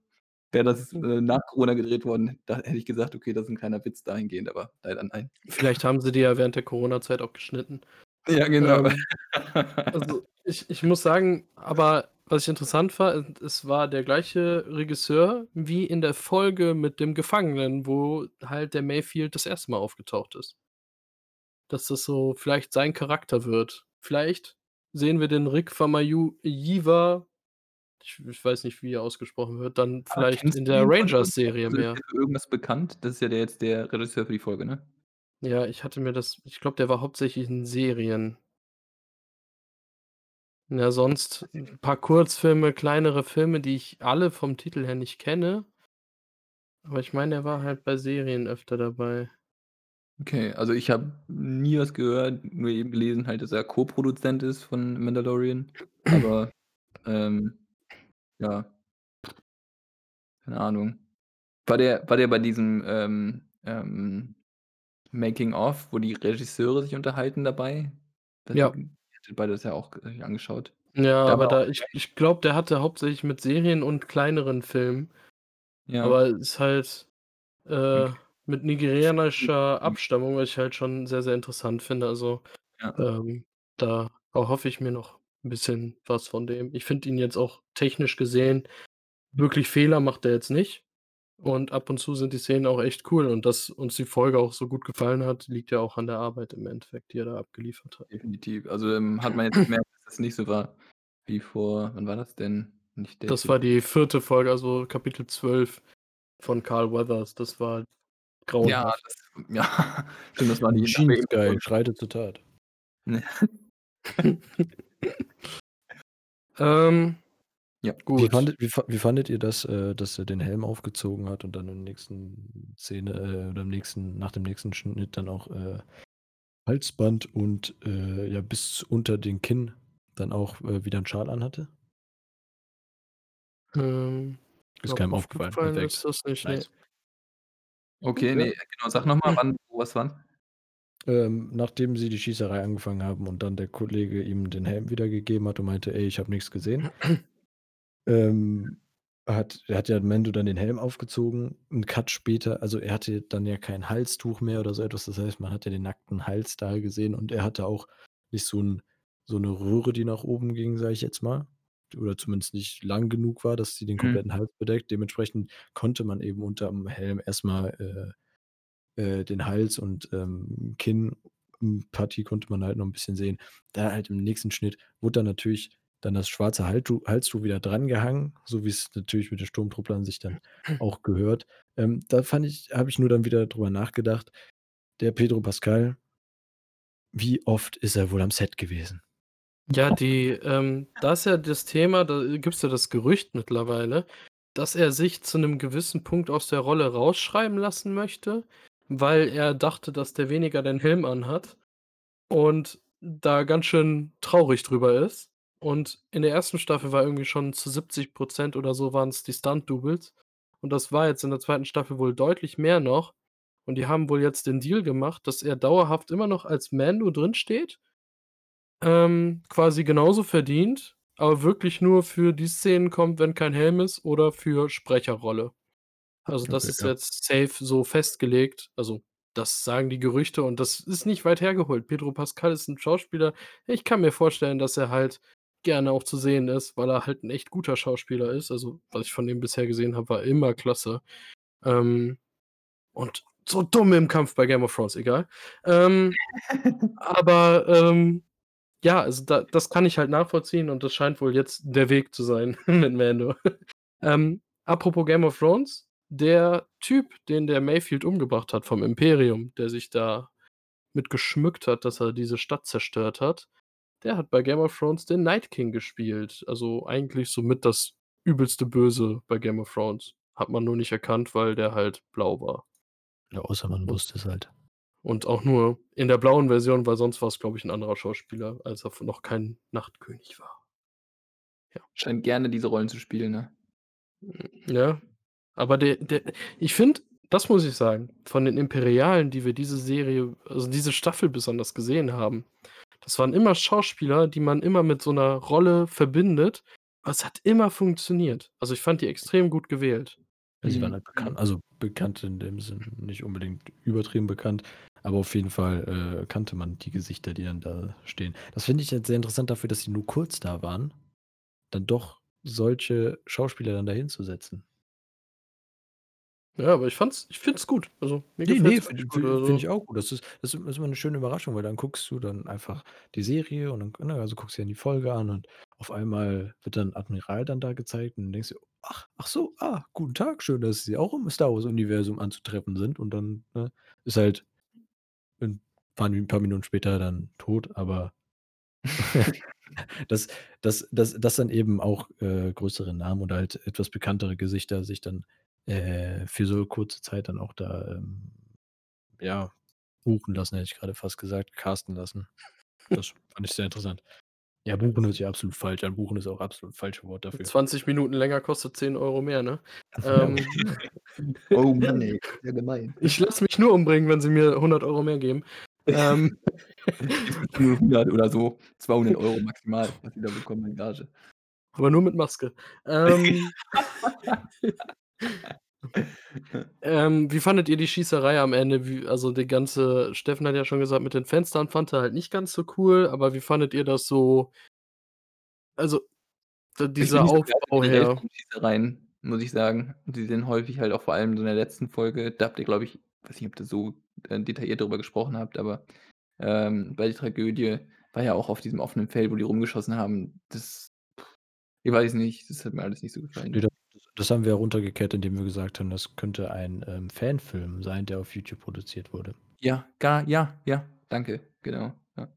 wäre das, äh, nach Corona gedreht worden, da hätte ich gesagt: „Okay, das ist 'n kleiner Witz dahingehend“, aber leider nein. Vielleicht haben sie die ja während der Coronazeit auch geschnitten. Ja, genau. Ähm, also, ich ich muss sagen aber was ich interessant war, es war der gleiche Regisseur wie in der Folge mit dem Gefangenen, wo halt der Mayfield das 1. Mal aufgetaucht ist. Dass das so vielleicht sein Charakter wird. Vielleicht sehen wir den Rick Famuyiwa ich ich weiß nicht, wie er ausgesprochen wird, dann Ah, vielleicht in der? Rangers-Serie Also, mehr. irgendwas bekannt? Das ist ja der jetzt der Regisseur für die Folge, ne? Ja, ich hatte mir das ich glaube, der war hauptsächlich in Serien. Ja, sonst 'n paar Kurzfilme, kleinere Filme, die ich alle vom Titel her nicht kenne. Aber ich meine, er war halt bei Serien öfter dabei. Okay, also, ich habe nie was gehört, nur eben gelesen halt, dass er Co-Produzent ist von Mandalorian, aber, ähm, ja. Keine Ahnung. War der war der bei diesem, ähm, ähm Making of, wo die Regisseure sich unterhalten dabei. Das Ja. Ihr hattet beide das ja auch euch angeschaut. Ja, aber da ich ich glaube, der hatte hauptsächlich mit Serien und kleineren Filmen. Ja. Aber ist halt, äh, Okay. mit nigerianischer Abstammung, was ich halt schon sehr, sehr interessant finde. Also, Ja. ähm, da erhoffe ich mir noch 'n bisschen was von dem. Ich finde ihn jetzt auch technisch gesehen wirklich Fehler macht er jetzt nicht. Und ab und zu sind die Szenen auch echt cool. Und dass uns die Folge auch so gut gefallen hat, liegt ja auch an der Arbeit im Endeffekt, die er da abgeliefert hat. Definitiv. Also, ähm, hat man jetzt gemerkt, dass das nicht so war wie vor wann war das denn? Nicht Day Das war die 4. Folge, also Kapitel 12 von Carl Weathers. Das war Ja, grauenhaft. das ja, stimmt, das war die Machine Sky schreitet zur Tat. Ähm, Ja. Wie gut. fandet wie fa wie fandet ihr das, äh, dass er den Helm aufgezogen hat und dann in der nächsten Szene, äh, oder im nächsten nach dem nächsten Schnitt dann auch, äh, Halsband und, äh, ja, bis unter den Kinn dann auch, äh, wieder 'n Schal anhatte? Ähm, Ist keinem aufgefallen, aufgefallen perfekt. ist das nicht, ne. Nice. Okay, Ja. ne, genau, sag noch mal, wann, wo, was, wann? Ähm, nachdem sie die Schießerei angefangen haben und dann der Kollege ihm den Helm wiedergegeben hat und meinte: „Ey, ich habe nix gesehen.“ Ähm, hat hat ja Mendo dann den Helm aufgezogen. 'N Cut später also, er hatte dann ja kein Halstuch mehr oder so etwas. Das heißt, man hat ja den nackten Hals da gesehen und er hatte auch nicht so 'n so 'ne Röhre, die nach oben ging, sage ich jetzt mal. Oder zumindest nicht lang genug war, dass sie den Mhm. kompletten Hals bedeckt. Dementsprechend konnte man eben unterm Helm erst mal, äh, äh, den Hals und, ähm, Kinn Partie konnte man halt noch 'n bisschen sehen. Da halt im nächsten Schnitt wurde dann natürlich dann das schwarze Halstuch wieder drangehangen, so wie's natürlich mit den Sturmtrupplern sich dann auch gehört. Ähm, da fand ich habe ich nur dann wieder drüber nachgedacht, der Pedro Pascal wie oft ist er wohl am Set gewesen? Ja, die, ähm da ist ja das Thema, da gibt's ja das Gerücht mittlerweile, dass er sich zu 'nem gewissen Punkt aus der Rolle rausschreiben lassen möchte, weil er dachte, dass der weniger den Helm anhat und da ganz schön traurig drüber ist. Und in der 1. Staffel war irgendwie schon zu 70 % oder so waren's die Stunt-Doubles. Und das war jetzt in der 2. Staffel wohl deutlich mehr noch. Und die haben wohl jetzt den Deal gemacht, dass er dauerhaft immer noch als Mando drinsteht ähm, quasi genauso verdient, aber wirklich nur für die Szenen kommt, wenn kein Helm ist oder für Sprecherrolle. Also, das Okay, ist ja. jetzt safe so festgelegt. Also, das sagen die Gerüchte und das ist nicht weit hergeholt. Pedro Pascal ist 'n Schauspieler ich kann mir vorstellen, dass er halt gerne auch zu sehen ist, weil er halt 'n echt guter Schauspieler ist. Also, was ich von ihm bisher gesehen habe, war immer klasse. Ähm, und so dumm im Kampf bei Game of Thrones, egal. Ähm, aber, ähm, ja, also, da das kann ich halt nachvollziehen und das scheint wohl jetzt der Weg zu sein mit Mando. Ähm, apropos Game of Thrones, der Typ, den der Mayfield umgebracht hat vom Imperium, der sich da mit geschmückt hat, dass er diese Stadt zerstört hat, der hat bei Game of Thrones den Night King gespielt. Also, eigentlich so mit das übelste Böse bei Game of Thrones. Hat man nur nicht erkannt, weil der halt blau war. Ja, außer man Und wusste es halt. und auch nur in der blauen Version, weil sonst war's, glaube ich, 'n anderer Schauspieler, als er noch kein Nachtkönig war. Ja. Scheint gerne diese Rollen zu spielen, ne? Hm, ja, aber der der ich finde, das muss ich sagen, von den Imperialen, die wir diese Serie also, diese Staffel besonders gesehen haben, das waren immer Schauspieler, die man immer mit so 'ner Rolle verbindet. Aber es hat immer funktioniert. Also, ich fand die extrem gut gewählt. Ja, sie waren Mhm, halt bekannt also, bekannt in dem Sinn, nicht unbedingt übertrieben bekannt, aber auf jeden Fall, äh, kannte man die Gesichter, die dann da stehen. Das finde ich jetzt sehr interessant dafür, dass sie nur kurz da waren, dann doch solche Schauspieler dann da hinzusetzen. Ja, aber ich fand's ich finde es gut. Also, mir Ne, ne, gefällt's finde wirklich gut, finde also ich auch gut. Das ist das ist immer 'ne schöne Überraschung, weil dann guckst du dann einfach die Serie und dann ne, also, guckst dir dann die Folge an und auf einmal wird dann Admiral dann da gezeigt und dann denkst du: „Ach ach so, ah, guten Tag, schön, dass Sie auch im Star Wars Universum anzutreffen sind.“ Und dann, ne, ist halt in waren die 'n paar Minuten später dann tot, aber dass dass dass dass dann eben auch, äh, größere Namen oder halt etwas bekanntere Gesichter sich dann, äh, für so kurze Zeit dann auch da, ähm, ja, buchen lassen, hätte ich grade fast gesagt, casten lassen. Das fand ich sehr interessant. Ja, buchen hört sich absolut falsch an. Buchen ist auch absolut falsche Wort dafür. 20 Minuten länger kostet 10 € mehr, ne? Ja, Ähm. Oh Mann, ey, sehr gemein. ich lasse mich nur umbringen, wenn sie mir 100 € mehr geben. Ähm. Nur 100 oder so, 200 € maximal, was die da bekommen an Gage. Aber nur mit Maske. Ähm. Ähm, wie fandet ihr die Schießerei am Ende? Wie also, die ganze Steffen hat ja schon gesagt, mit den Fenstern fand er halt nicht ganz so cool, aber wie fandet ihr das so also, d Ich bin dieser nicht so Aufbau generell her? von Schießereien, muss ich sagen. Die sind häufig halt auch vor allem so in der letzten Folge da habt ihr, glaube ich weiß nicht, ob ihr so, äh, detailliert darüber gesprochen habt, aber, ähm, bei der Tragödie war ja auch auf diesem offenen Feld, wo die rumgeschossen haben. Das ich weiß nicht, das hat mir alles nicht so gefallen. Das haben wir runtergekehrt, indem wir gesagt haben, das könnte ein, ähm, Fanfilm sein, der auf YouTube produziert wurde. Ja, gar ja, ja, danke, genau, ja.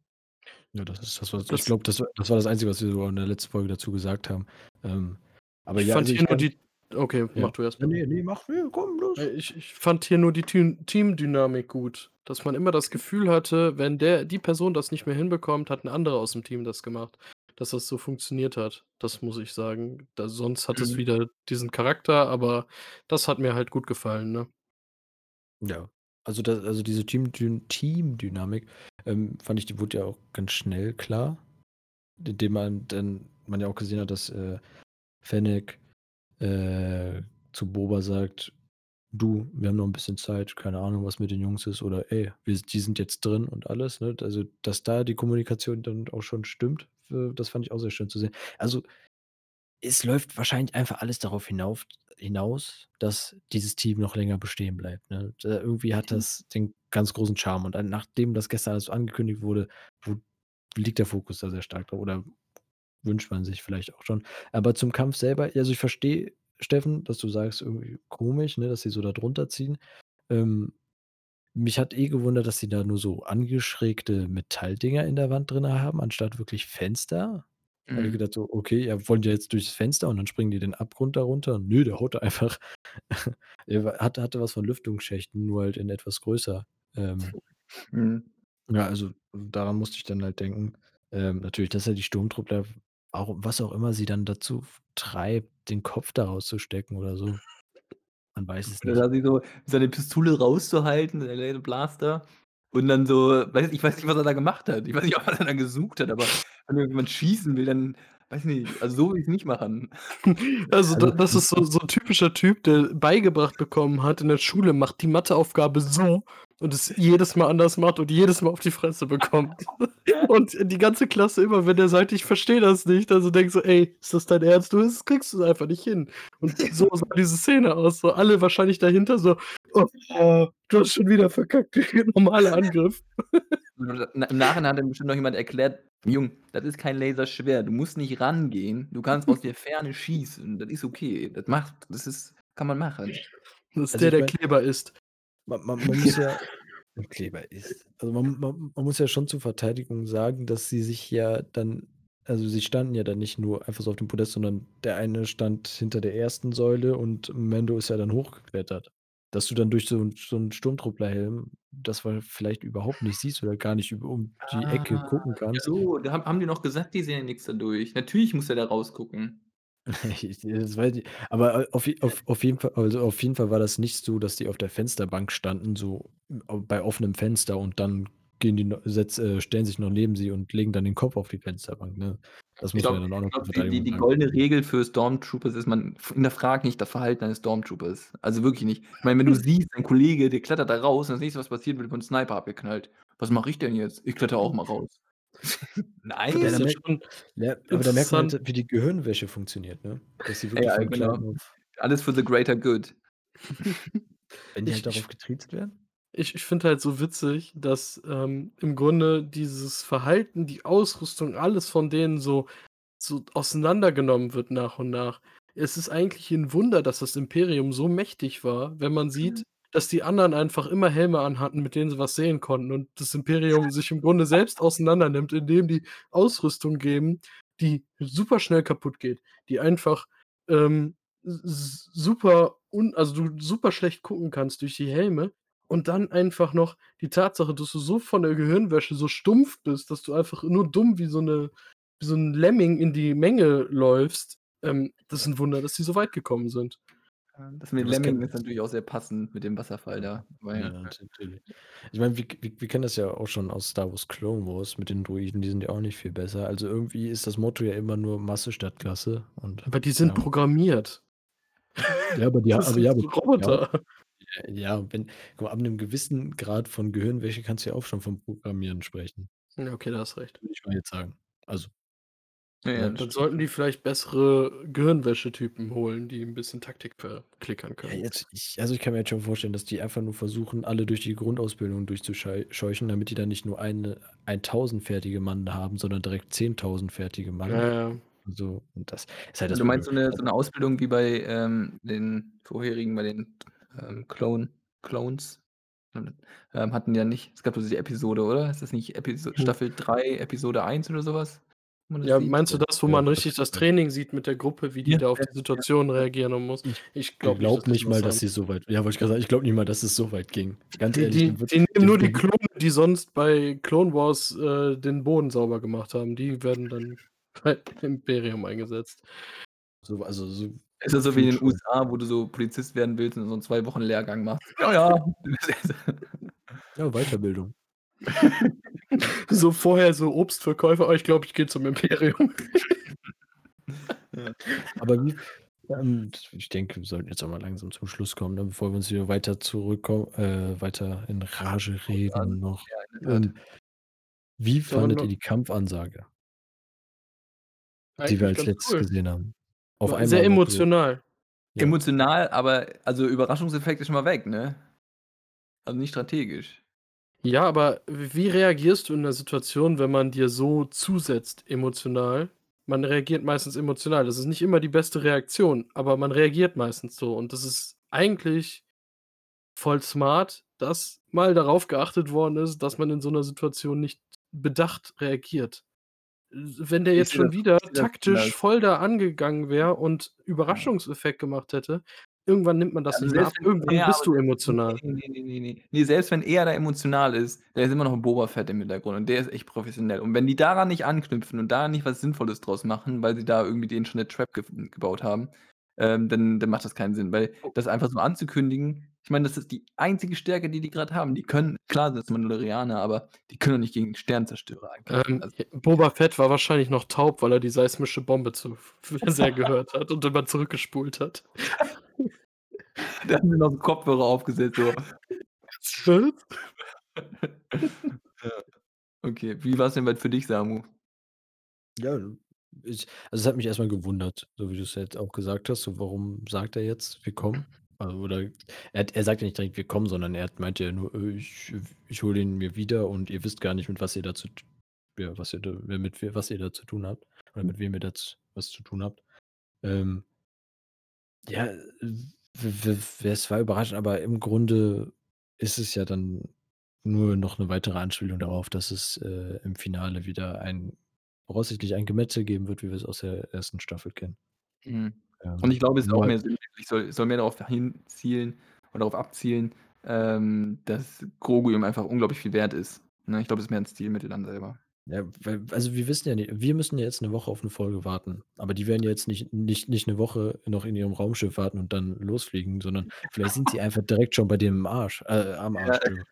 Ja, das ist das, was ich Das glaube, das war das war das Einzige, was wir so in der letzten Folge dazu gesagt haben. Ähm, aber Ich ja, fand also hier ich nur kann die okay, ja. mach du erst Ja, mal. ne, ne, mach ne, komm, los. Äh, ich ich fand hier nur die Team Teamdynamik gut, dass man immer das Gefühl hatte, wenn der die Person das nicht mehr hinbekommt, hat 'n anderer aus'm Team das gemacht, dass das so funktioniert hat. Das muss ich sagen. Da sonst hat es Mhm. wieder diesen Charakter, aber das hat mir halt gut gefallen, ne? Ja, also da also diese Teamdyn Teamdynamik, ähm, fand ich, die wurde ja auch ganz schnell klar, indem man dann man ja auch gesehen hat, dass, äh, Fennec, äh, zu Boba sagt: „Du, wir haben noch 'n bisschen Zeit, keine Ahnung, was mit den Jungs ist“ oder: „Ey, wir die sind jetzt drin“ und alles, ne? Also, dass da die Kommunikation dann auch schon stimmt, äh, das fand ich auch sehr schön zu sehen. Also, es läuft wahrscheinlich einfach alles darauf hinauf hinaus, dass dieses Team noch länger bestehen bleibt, ne? Irgendwie hat das den ganz großen Charme und nachdem das gestern alles so angekündigt wurde, wo liegt der Fokus da sehr stark drauf oder wünscht man sich vielleicht auch schon. Aber zum Kampf selber also, ich verstehe, Steffen, dass du sagst, irgendwie komisch, ne, dass sie so da drunter ziehen. Ähm, mich hat eh gewundert, dass sie da nur so angeschrägte Metalldinger in der Wand drin haben, anstatt wirklich Fenster. Habe ich Mhm. gedacht so: „Okay, ja, wollen die jetzt durchs Fenster und dann springen die den Abgrund da runter?“ Nö, der haut einfach er hatte hatte was von Lüftungsschächten, nur halt in etwas größer. Ähm Mhm. ja, also, daran musste ich dann halt denken. Ähm, natürlich, dass er die Sturmtruppler auch was auch immer sie dann dazu treibt, den Kopf da rauszustecken oder so. Man weiß es nicht. da sie so seine Pistole rauszuhalten, der Blaster und dann so weiß ich weiß nicht, was er da gemacht hat. Ich weiß nicht, was er da gesucht hat, aber wenn irgendjemand schießen will, dann weiß nicht, also, so würde ich's nicht machen. Also, da das ist so so 'n typischer Typ, der beigebracht bekommen hat in der Schule: „Mach die Matheaufgabe so“ und es jedes Mal anders macht und jedes Mal auf die Fresse bekommt. Und die ganze Klasse immer, wenn der sagt: „Ich verstehe das nicht“, also, denkt so: „Ey, ist das dein Ernst? Du das kriegst du einfach nicht hin.“ Und so sah diese Szene aus, so alle wahrscheinlich dahinter so: „Oh, du hast schon wieder verkackt, normaler Angriff.“ Na im Nachhinein hat dann bestimmt noch jemand erklärt: „Junge, das ist kein Laserschwert. Du musst nicht rangehen. Du kannst aus der Ferne schießen. Das ist okay. Das macht das ist kann man machen.“ Das ist Also, der, der Kleber isst. ma ma man muss ja Kleber isst. Also, man man man muss ja schon zur Verteidigung sagen, dass sie sich ja dann also, sie standen ja dann nicht nur einfach so auf dem Podest, sondern der eine stand hinter der 1. Säule und Mando ist ja dann hochgeklettert. Dass du dann durch so 'n so 'n Sturmtrupplerhelm das vielleicht überhaupt nicht siehst oder gar nicht über um die Ah, Ecke gucken ja kannst. so, da haben haben die noch gesagt, die sehen ja nix dadurch. Natürlich muss er da rausgucken. Ich das weiß ich aber auf je auf auf jeden Fall also, auf jeden Fall war das nicht so, dass die auf der Fensterbank standen, so bei offenem Fenster und dann gehen die setz äh, stellen sich noch neben sie und legen dann den Kopf auf die Fensterbank, ne? Das muss man glaube ja dann auch noch die die die goldene Regel für Stormtroopers ist, man f hinterfragt nicht das Verhalten eines Stormtroopers. Also, wirklich nicht. Ich meine, wenn du siehst, dein Kollege, der klettert da raus und das Nächste, was passiert, wird von Sniper abgeknallt. Was mache ich denn jetzt? Ich klettere auch mal raus. Das Ja, ist Nein. ja merkt schon ja, aber da merkt man halt, wie die Gehirnwäsche funktioniert, ne? Dass sie wirklich Ja, von genau. Alles for the greater good. wenn die Ich halt darauf getriezt werden? Ich ich finde halt so witzig, dass, ähm, im Grunde dieses Verhalten, die Ausrüstung, alles von denen so so auseinandergenommen wird nach und nach. Es ist eigentlich 'n Wunder, dass das Imperium so mächtig war, wenn man Mhm. sieht, dass die anderen einfach immer Helme anhatten, mit denen sie was sehen konnten und das Imperium sich im Grunde selbst auseinandernimmt, indem die Ausrüstung geben, die super schnell kaputtgeht, die einfach, ähm, s s super un also, du super schlecht gucken kannst durch die Helme und dann einfach noch die Tatsache, dass du so von der Gehirnwäsche so stumpf bist, dass du einfach nur dumm wie so 'ne wie so 'n Lemming in die Menge läufst, ähm, das ist 'n Wunder, dass die so weit gekommen sind. Das mit was Lemming ist natürlich auch sehr passend mit dem Wasserfall da, weil Ja, natürlich. Ich meine, wir wir wir kennen das ja auch schon aus Star Wars Clone Wars mit den Droiden, die sind ja auch nicht viel besser. Also, irgendwie ist das Motto ja immer nur Masse statt Klasse und Aber die sind ja. programmiert. Ja, aber die ha Das aber sind ja, aber so ja, Roboter. ja, wenn guck mal, ab 'nem gewissen Grad von Gehirnwäsche kannst du ja auch schon vom Programmieren sprechen. Ja, okay, da hast recht. Würde ich mal jetzt sagen. Also Ja, ja, ne? das Dann stimmt sollten schon. die vielleicht bessere Gehirnwäsche-Typen holen, die 'n bisschen Taktik verklickern Ja, können. jetzt ich also, ich kann mir jetzt schon vorstellen, dass die einfach nur versuchen, alle durch die Grundausbildung durchzuschei scheuchen, damit die dann nicht nur eine 1.000 fertige Mann haben, sondern direkt 10.000 fertige Mann. Ja, ja. So, und das ist halt Ja, das du meinst Problem. so 'ne Also so 'ne Ausbildung wie bei, ähm, den vorherigen bei den, ähm, Clone Clones? Ähm, hatten die ja nicht es gab doch diese Episode, oder? Ist das nicht Episo Hm. Staffel 3, Episode 1 oder so was, wo man das Ja, sieht? meinst du das, wo Ja, man richtig das. Training sieht mit der Gruppe, wie die Ja, da auf die Situation ja. reagieren muss? Ich glaube nicht, die nicht so mal, dass sie so weit ja, wollte ich grad sagen, ich glaube nicht mal, dass es so weit ging. Ganz Die ehrlich, die die nehmen nur die Klone, die sonst bei Clone Wars, äh, den Boden sauber gemacht haben. Die werden dann bei Imperium eingesetzt. So also, so Ist das so wie in den. USA, wo du so Polizist werden willst und so 'n 2 Wochen Lehrgang machst? Ja, ja. Ja, Weiterbildung. So vorher so Obstverkäufer: „Oh, ich glaube, ich gehe zum Imperium.“ Ja. Aber wie ähm, ich denke, wir sollten jetzt auch mal langsam zum Schluss kommen, ne, bevor wir uns hier weiter zurückkommen äh, weiter in Rage reden noch. Ja. Ähm wie fandet ihr noch die Kampfansage? Die wir als Letztes cool. gesehen haben. Auf sehr einmal so emotional. Ja. Emotional, aber also, Überraschungseffekt ist schon mal weg, ne? Also, nicht strategisch. Ja, aber wie reagierst du in 'ner Situation, wenn man dir so zusetzt emotional? Man reagiert meistens emotional. Das ist nicht immer die beste Reaktion, aber man reagiert meistens so und das ist eigentlich voll smart, dass mal darauf geachtet worden ist, dass man in so 'ner Situation nicht bedacht reagiert. Wenn der jetzt schon wieder taktisch voll da angegangen wäre und. Überraschungseffekt gemacht hätte, irgendwann nimmt man das Also, nicht mehr ab. wenn Irgendwann ja, bist du emotional. ne, ne, ne, ne, ne. Ne, selbst wenn er da emotional ist, da ist immer noch 'n Boba Fett im Hintergrund und der ist echt professionell. Und wenn die daran nicht anknüpfen und da nicht was Sinnvolles draus machen, weil sie da irgendwie denen schon 'ne Trap gef gebaut haben, ähm, dann dann macht das keinen Sinn, weil Oh. das einfach so anzukündigen ich meine, das ist die einzige Stärke, die die grad haben. Die können klar sind das Mandalorianer, aber die können doch nicht gegen Sternzerstörer ankämpfen. Ähm, Also j Boba Fett war wahrscheinlich noch taub, weil er die seismische Bombe zu sehr gehört hat und immer zurückgespult hat. Der hat sich noch so Kopfhörer aufgesetzt, so. Was? Ja. Okay, wie war's denn bei für dich, Samu? Ja, ich also, es hat mich erst mal gewundert, so wie du's jetzt auch gesagt hast, so warum sagt er jetzt: „Wir kommen?“ Also, oder er hat er sagt ja nicht direkt: „Wir kommen“, sondern er meinte ja nur: „Äh, ich ich hole ihn mir wieder und ihr wisst gar nicht, mit was ihr da zu ja, was ihr mit was ihr da zu tun habt oder mit wem ihr da was zu tun habt.“ Ähm ja, w es war überraschend, aber im Grunde ist es ja dann nur noch 'ne weitere Anspielung darauf, dass es, äh, im Finale wieder ein voraussichtlich ein Gemetzel geben wird, wie wir's aus der 1. Staffel kennen. Mhm. Und ich Ähm, glaube, es ist auch mehr sinnbildlich soll soll mehr darauf hinzielen oder darauf abzielen, ähm, dass Grogu ihm einfach unglaublich viel wert ist, ne? Ich glaube, das ist mehr 'n Stilmittel dann selber. Ja, weil also, wir wissen ja nicht wir müssen ja jetzt 'ne Woche auf 'ne Folge warten, aber die werden ja jetzt nicht nicht nicht 'ne Woche noch in ihrem Raumschiff warten und dann losfliegen, sondern vielleicht sind sie einfach direkt schon bei dem Arsch äh, am Ja. Arsch, Entschuldigung.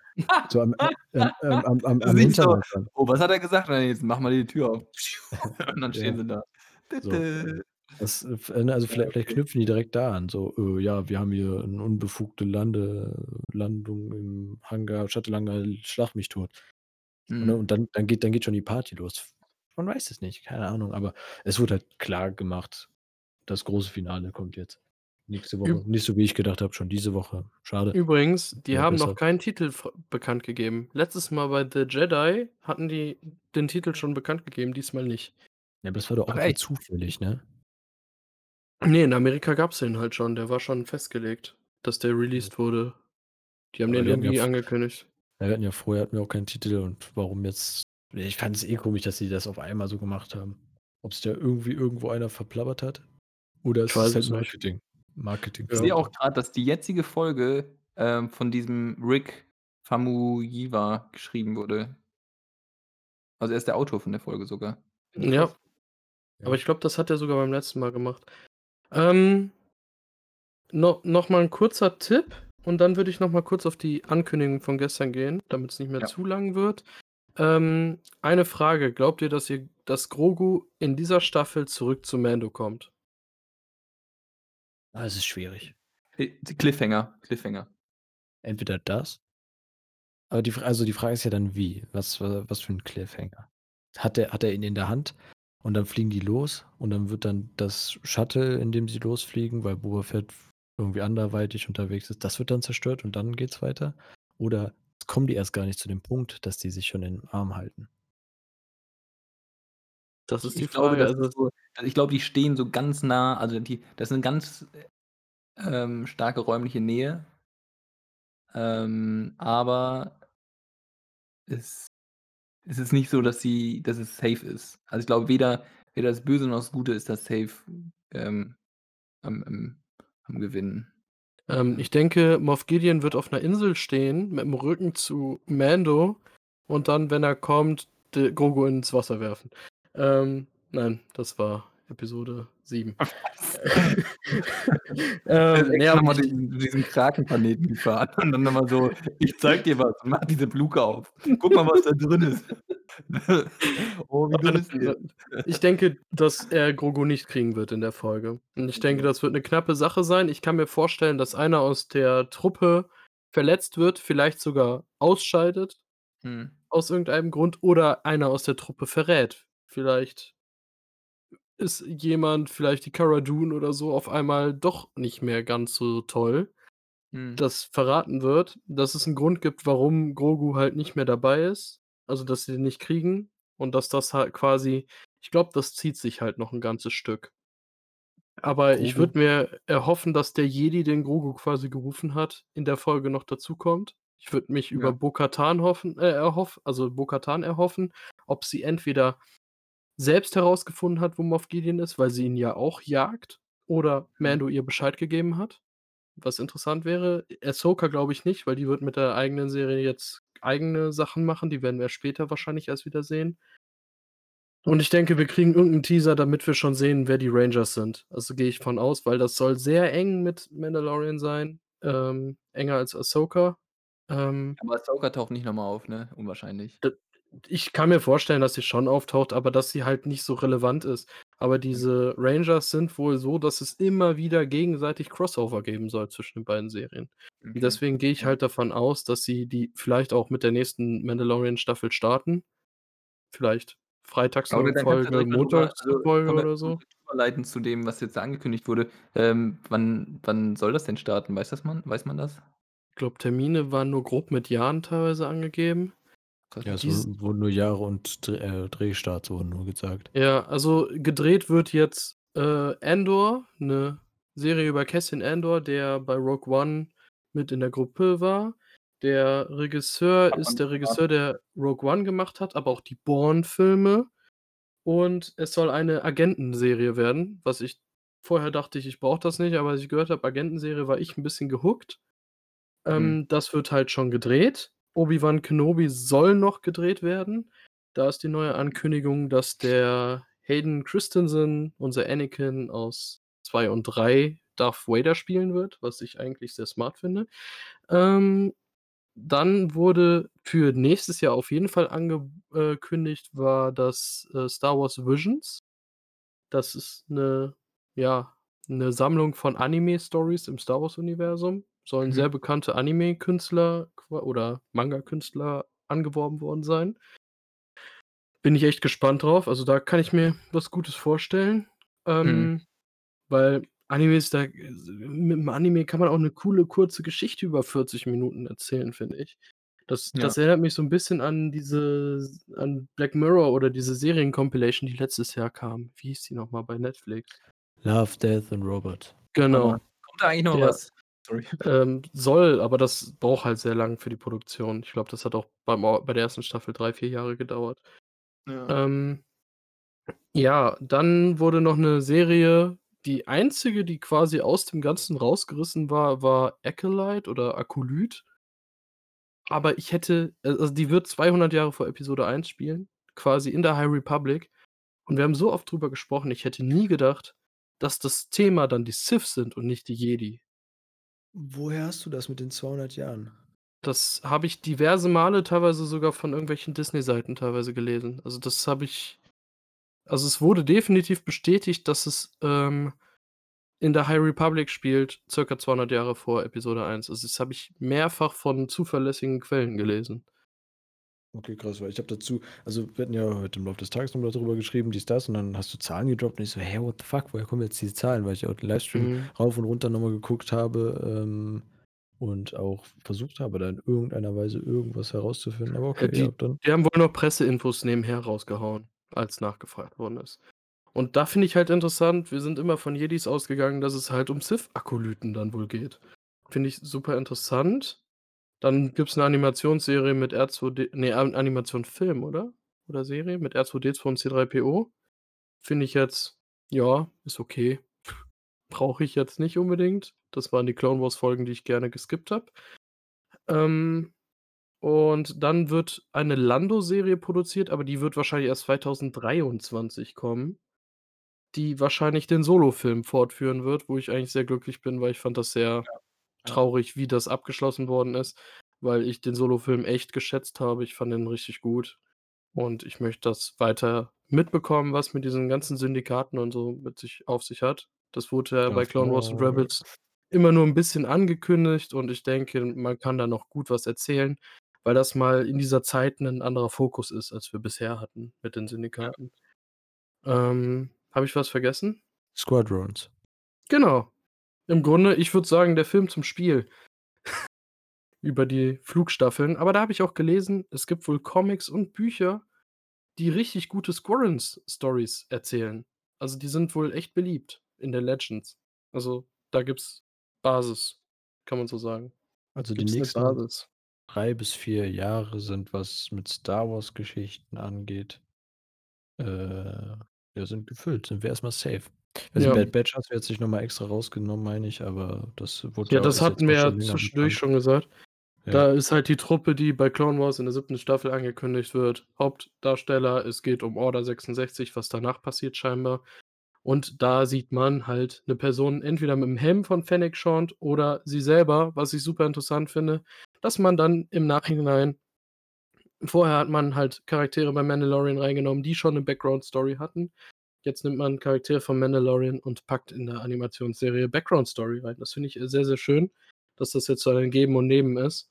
So am am am am am siehst so. „Oh, was hat er gesagt?“ „Na, jetzt mach mal die Tür auf.“ Und dann stehen Ja. sie da. So. Das, äh, ne, also, vielleicht vielleicht knüpfen die direkt da an, so: „Äh, ja, wir haben hier 'n unbefugte Lande Landung im Hangar Shuttle-Hangar, schlag mich tot.“ Ne, Mhm. und dann dann geht dann geht schon die Party los. Man weiß es nicht, keine Ahnung, aber es wurde halt klargemacht, das große Finale kommt jetzt nächste Üb Woche. Nicht so, wie ich gedacht habe, schon diese Woche. Schade. Übrigens, die Wäre haben noch keinen Titel bekannt gegeben. Letztes Mal bei „The Jedi“ hatten die den Titel schon bekannt gegeben, diesmal nicht. Ja, aber das war doch auch zufällig, ne? Ne, in Amerika gab's den halt schon. Der war schon festgelegt, dass der Ja. released wurde. Die haben Aber den ja irgendwie v angekündigt. ja, wir hatten ja vorher hatten wir auch keinen Titel und warum jetzt ich fand's eh komisch, dass sie das auf einmal so gemacht haben. Ob's da irgendwie irgendwo einer verplappert hat oder es ist weiß halt es nicht. Marketing. Marketing Ich sehe auch grad, dass die jetzige Folge, ähm, von diesem Rick Famuyiwa geschrieben wurde. Also, er ist der Autor von der Folge sogar. Ja. Aber ich glaube, das hat er sogar beim letzten Mal gemacht. Ähm no noch mal 'n kurzer Tipp und dann würde ich noch mal kurz auf die Ankündigung von gestern gehen, damit's nicht mehr Ja. zu lang wird. Ähm, eine Frage: Glaubt ihr, dass ihr dass Grogu in dieser Staffel zurück zu Mando kommt? Ah, es ist schwierig. Äh, Cliffhanger, Cliffhanger. Entweder das aber die also, die Frage ist ja dann wie? Was wa was für 'n Cliffhanger? Hat er hat er ihn in der Hand und dann fliegen die los und dann wird dann das Shuttle, in dem sie losfliegen, weil Boba Fett irgendwie anderweitig unterwegs ist, das wird dann zerstört und dann geht's weiter? Oder kommen die erst gar nicht zu dem Punkt, dass die sich schon in den Arm halten? Das ist die Ich glaube, Frage, das also so also, ich glaube, die stehen so ganz nah also, die das ist 'ne ganz, ähm, starke räumliche Nähe. Ähm, aber es es ist nicht so, dass sie dass es safe ist. Also, ich glaube, weder weder das Böse noch das Gute ist da safe, ähm, am am am Gewinnen. Ähm, ich denke, Moff Gideon wird auf 'ner Insel stehen mit'm Rücken zu Mando und dann, wenn er kommt, Grogu ins Wasser werfen. Ähm, nein, das war Episode 7. Was? Er ist Ähm, ne, noch aber ich diesen diesen Krakenplaneten gefahren und dann noch mal so: „Ich zeige dir was“ und macht diese Luke auf. „Guck mal, was da drin ist.“ Oh, wie dumm ist der? Ich denke, dass er Grogu nicht kriegen wird in der Folge. Und ich denke, das wird 'ne knappe Sache sein. Ich kann mir vorstellen, dass einer aus der Truppe verletzt wird, vielleicht sogar ausscheidet Mhm. aus irgendeinem Grund oder einer aus der Truppe verrät. Vielleicht ist jemand vielleicht die Cara Dune oder so auf einmal doch nicht mehr ganz so toll, Mhm. das verraten wird, dass es 'n Grund gibt, warum Grogu halt nicht mehr dabei ist, also, dass sie ihn nicht kriegen und dass das halt quasi ich glaube, das zieht sich halt noch 'n ganzes Stück. Aber ich Grogu würde mir erhoffen, dass der Jedi, den Grogu quasi gerufen hat, in der Folge noch dazukommt. Ich würde mich über Ja. Bo-Katan hoffen äh, erhoff also, Bo-Katan erhoffen, ob sie entweder selbst herausgefunden hat, wo Moff Gideon ist, weil sie ihn ja auch jagt oder Mhm. Mando ihr Bescheid gegeben hat, was interessant wäre. Ahsoka glaube ich nicht, weil die wird mit der eigenen Serie jetzt eigene Sachen machen, die werden wir später wahrscheinlich erst wieder sehen. Und ich denke, wir kriegen irgend 'n Teaser, damit wir schon sehen, wer die Rangers sind. Also, gehe ich von aus, weil das soll sehr eng mit Mandalorian sein, ähm, enger als Ahsoka. Ähm Aber Ahsoka taucht nicht noch mal auf, ne? Unwahrscheinlich. Ich kann mir vorstellen, dass sie schon auftaucht, aber dass sie halt nicht so relevant ist. Aber Mhm. diese Rangers sind wohl so, dass es immer wieder gegenseitig Crossover geben soll zwischen den beiden Serien. Okay. deswegen gehe ich halt davon aus, dass sie die vielleicht auch mit der nächsten Mandalorian-Staffel starten. Vielleicht freitags 'ne ja Folge, montags 'ne also, Folge oder so. überleiten zu dem, was jetzt angekündigt wurde. Ähm, wann wann soll das denn starten? Weiß das man weiß man das? Ich glaube, Termine waren nur grob mit Jahren teilweise angegeben. Ja, es Dies wurden wurden nur Jahre und Dr äh, Drehstarts wurden nur gesagt. Ja, also, gedreht wird jetzt, äh, Andor, 'ne Serie über Cassian Andor, der bei Rogue One mit in der Gruppe war. Der Regisseur Hat man ist der. Regisseur, der Rogue One gemacht hat, aber auch die Bourne-Filme. Und es soll eine Agentenserie werden, was ich vorher dachte ich, ich brauche das nicht, aber als ich gehört habe, Agentenserie, war ich 'n bisschen gehookt. Mhm. Ähm, das wird halt schon gedreht. Obi-Wan Kenobi soll noch gedreht werden. Da ist die neue Ankündigung, dass der Hayden Christensen, unser Anakin aus 2 und 3, Darth Vader spielen wird, was ich eigentlich sehr smart finde. Ähm, dann wurde für nächstes Jahr auf jeden Fall ange äh, war das, äh, Star Wars Visions. Das ist 'ne ja, 'ne Sammlung von Anime-Stories im Star-Wars-Universum. Sollen sehr Mhm. bekannte Anime-Künstler oder Manga-Künstler angeworben worden sein. Bin ich echt gespannt drauf. Also, da kann ich mir was Gutes vorstellen. Mhm. Ähm, weil Animes, da mit'm Anime kann man auch 'ne coole, kurze Geschichte über 40 Minuten erzählen, finde ich. Das Ja. das erinnert mich so 'n bisschen an diese an Black Mirror oder diese Serien-Compilation, die letztes Jahr kam. Wie hieß die noch mal bei Netflix? Love, Death and Robot. Genau. kommt da eigentlich noch Der, was? Sorry. ähm, soll, aber das braucht halt sehr lang für die Produktion. Ich glaube, das hat auch beim bei der 1. Staffel 3, 4 Jahre gedauert. Ja. Ähm ja, dann wurde noch 'ne Serie die einzige, die quasi aus dem Ganzen rausgerissen war, war Acolyte oder Akolyt. Aber ich hätte, äh also, die wird 200 Jahre vor Episode 1 spielen, quasi in der High Republic. Und wir haben so oft drüber gesprochen, ich hätte nie gedacht, dass das Thema dann die Sith sind und nicht die Jedi. Woher hast du das mit den 200 Jahren? Das habe ich diverse Male, teilweise sogar von irgendwelchen Disney-Seiten teilweise gelesen. Also, das habe ich also, es wurde definitiv bestätigt, dass es, ähm, in der High Republic spielt, circa 200 Jahre vor Episode 1. Also, das habe ich mehrfach von zuverlässigen Quellen gelesen. Okay, krass, weil ich habe dazu also, wir hatten ja heute im Laufe des Tages noch mal darüber geschrieben, dies, das, und dann hast du Zahlen gedroppt und ich so: „Hä, what the fuck, woher kommen jetzt diese Zahlen?“ Weil ich auch den Livestream Mhm. rauf und runter noch mal geguckt habe, ähm, und auch versucht habe, da in irgendeiner Weise irgendwas herauszufinden. Aber Ja, okay, die ja, dann die haben wohl noch Presseinfos nebenher rausgehauen, als nachgefragt worden ist. Und da finde ich halt interessant, wir sind immer von Jedis ausgegangen, dass es halt um Sith-Akolyten dann wohl geht. Finde ich super interessant. Dann gibt's 'ne Animationsserie mit R2D ne, An Animationsfilm, oder? Oder Serie mit R2D2 und C3PO. Finde ich jetzt ja, ist okay. Brauche ich jetzt nicht unbedingt. Das waren die Clone Wars Folgen, die ich gerne geskippt habe. Ähm, und dann wird eine Lando-Serie produziert, aber die wird wahrscheinlich erst 2023 kommen, die wahrscheinlich den Solo-Film fortführen wird, wo ich eigentlich sehr glücklich bin, weil ich fand das sehr ja. Traurig, wie das abgeschlossen worden ist, weil ich den Solo-Film echt geschätzt habe. Ich fand den richtig gut und ich möchte das weiter mitbekommen, was mit diesen ganzen Syndikaten und so mit sich auf sich hat. Das wurde ja bei Clone Wars und. Rebels immer nur 'n bisschen angekündigt und ich denke, man kann da noch gut was erzählen, weil das mal in dieser Zeit 'nen anderer Fokus ist, als wir bisher hatten mit den Ja. Syndikaten. Ähm, habe ich was vergessen? Squadrons. Genau. Im Grunde, ich würde sagen, der Film zum Spiel. Über die Flugstaffeln. Aber da habe ich auch gelesen, es gibt wohl Comics und Bücher, die richtig gute Squadrons-Stories erzählen. Also, die sind wohl echt beliebt in der Legends. Also, da gibt's Basis, kann man so sagen. Also, die Gibt's 'ne nächsten Basis. 3 bis 4 Jahre sind, was mit Star Wars-Geschichten angeht äh, ja, sind gefüllt, sind wir erst mal safe. Also, Ja. Bad Batch hast du jetzt nicht noch mal extra rausgenommen, meine ich, aber das wurde Ja, ja das hatten wir ja zwischendurch schon gesagt. Ja. Da ist halt die Truppe, die bei Clone Wars in der 7. Staffel angekündigt wird, Hauptdarsteller. Es geht um Order 66, was danach passiert scheinbar. Und da sieht man halt 'ne Person entweder mit'm Helm von Fennec Shand oder sie selber, was ich super interessant finde, dass man dann im Nachhinein vorher hat man halt Charaktere bei Mandalorian reingenommen, die schon 'ne Background-Story hatten. Jetzt nimmt man Charaktere von Mandalorian und packt in der Animationsserie Background-Story rein. Das finde ich, äh, sehr, sehr schön, dass das jetzt so ein Geben und Nehmen ist.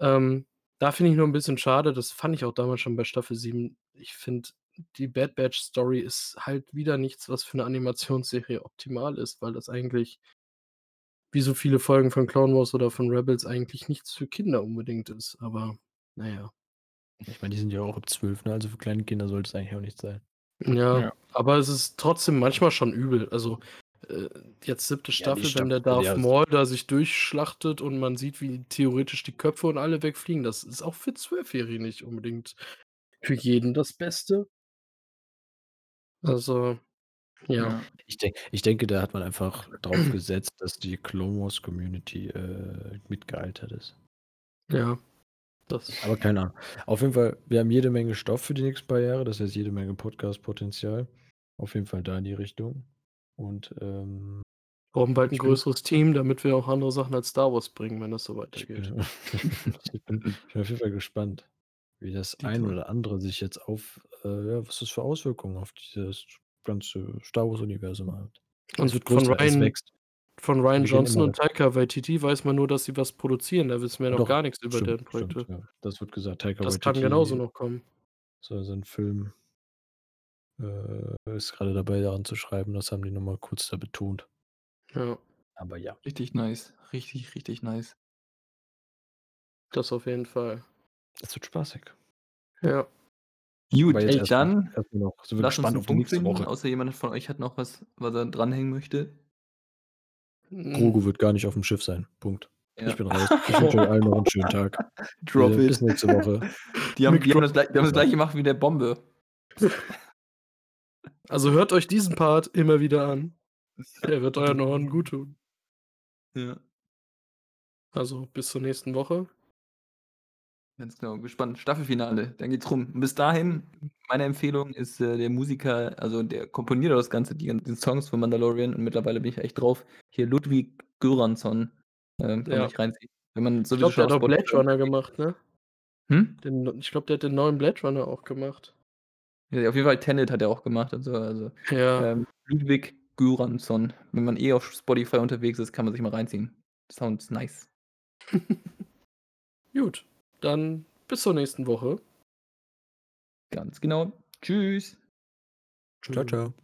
Ähm, da finde ich nur 'n bisschen schade, das fand ich auch damals schon bei Staffel 7. Ich finde, die Bad Batch-Story ist halt wieder nichts, was für 'ne Animationsserie optimal ist, weil das eigentlich wie so viele Folgen von Clone Wars oder von Rebels eigentlich nichts für Kinder unbedingt ist, aber na ja. Ich meine, die sind ja auch ab 12, ne? Also, für kleine Kinder sollte es eigentlich auch nicht sein. Ja, Ja. aber es ist trotzdem manchmal schon übel. Also, äh, jetzt 7. Ja, die Staffel, wenn der Staffel, ja, Darth ist Maul da sich durchschlachtet und man sieht, wie theoretisch die Köpfe und alle wegfliegen, das ist auch für Zwölfjährige nicht unbedingt für jeden das Beste. Also, ja. Ja. Ich denke ich denke, da hat man einfach drauf gesetzt, dass die Clone Wars Community, äh, mitgealtert ist. Ja, das Aber keine Ahnung. Auf jeden Fall, wir haben jede Menge Stoff für die nächsten paar Jahre, das heißt jede Menge Podcast-Potenzial. Auf jeden Fall da in die Richtung. Und, ähm Brauchen bald 'n ich bin größeres Team, damit wir auch andere Sachen als Star Wars bringen, wenn das so weitergeht. ich bin ich bin auf jeden Fall gespannt, wie das ein Dito. oder andere sich jetzt auf äh, ja, was das für Auswirkungen auf dieses ganze Star Wars-Universum hat. Und wird von größer, es Rian wächst. Von gehen Johnson und Taika Waititi weiß man nur, dass sie was produzieren. Da wissen wir noch Doch, gar nix über stimmt, deren stimmt, Projekte. ja. Das wird gesagt. Taika Das kann genauso Waititi noch kommen. soll seinen Film äh, ist grade dabei, daran zu schreiben. Das haben die noch mal kurz da betont. Ja. Aber ja. Richtig nice. Richtig, richtig nice. Das auf jeden Fall. Es wird spaßig. Ja. Gut, ey, dann lasst uns auf die Punkt nächste finden, Woche. außer jemand von euch hat noch was, was er dranhängen möchte. Hm. Grogu wird gar nicht auf'm Schiff sein. Punkt. Ja. Ich bin raus. Ich wünsche euch allen noch 'n schönen Tag. Drop Äh, it. bis nächste Woche. Die haben die haben das gleich die haben das. Gleiche gemacht wie der Bombe. Also, hört euch diesen Part immer wieder an. Der wird euren Ohren guttun. Ja. Also, bis zur nächsten Woche. Ganz genau, gespannt. Staffelfinale, dann geht's rum. Und bis dahin, meine Empfehlung ist, äh, der Musiker, also der komponiert das Ganze, die ganzen Songs von Mandalorian und mittlerweile bin ich echt drauf. Hier Ludwig Göransson, ähm, kann Ja. sich reinziehen. Wenn man Ich sowieso glaube, der hat auch Blade Runner gemacht, ne? Hm? Den ich glaube, der hat den neuen Blade Runner auch gemacht. Ja, auf jeden Fall Tenet hat er auch gemacht und so, also, Ja. ähm, Ludwig Göransson. Wenn man eh auf Spotify unterwegs ist, kann man sich mal reinziehen. Sounds nice. Gut, dann bis zur nächsten Woche. Ganz genau. Tschüss. Ciao, ciao.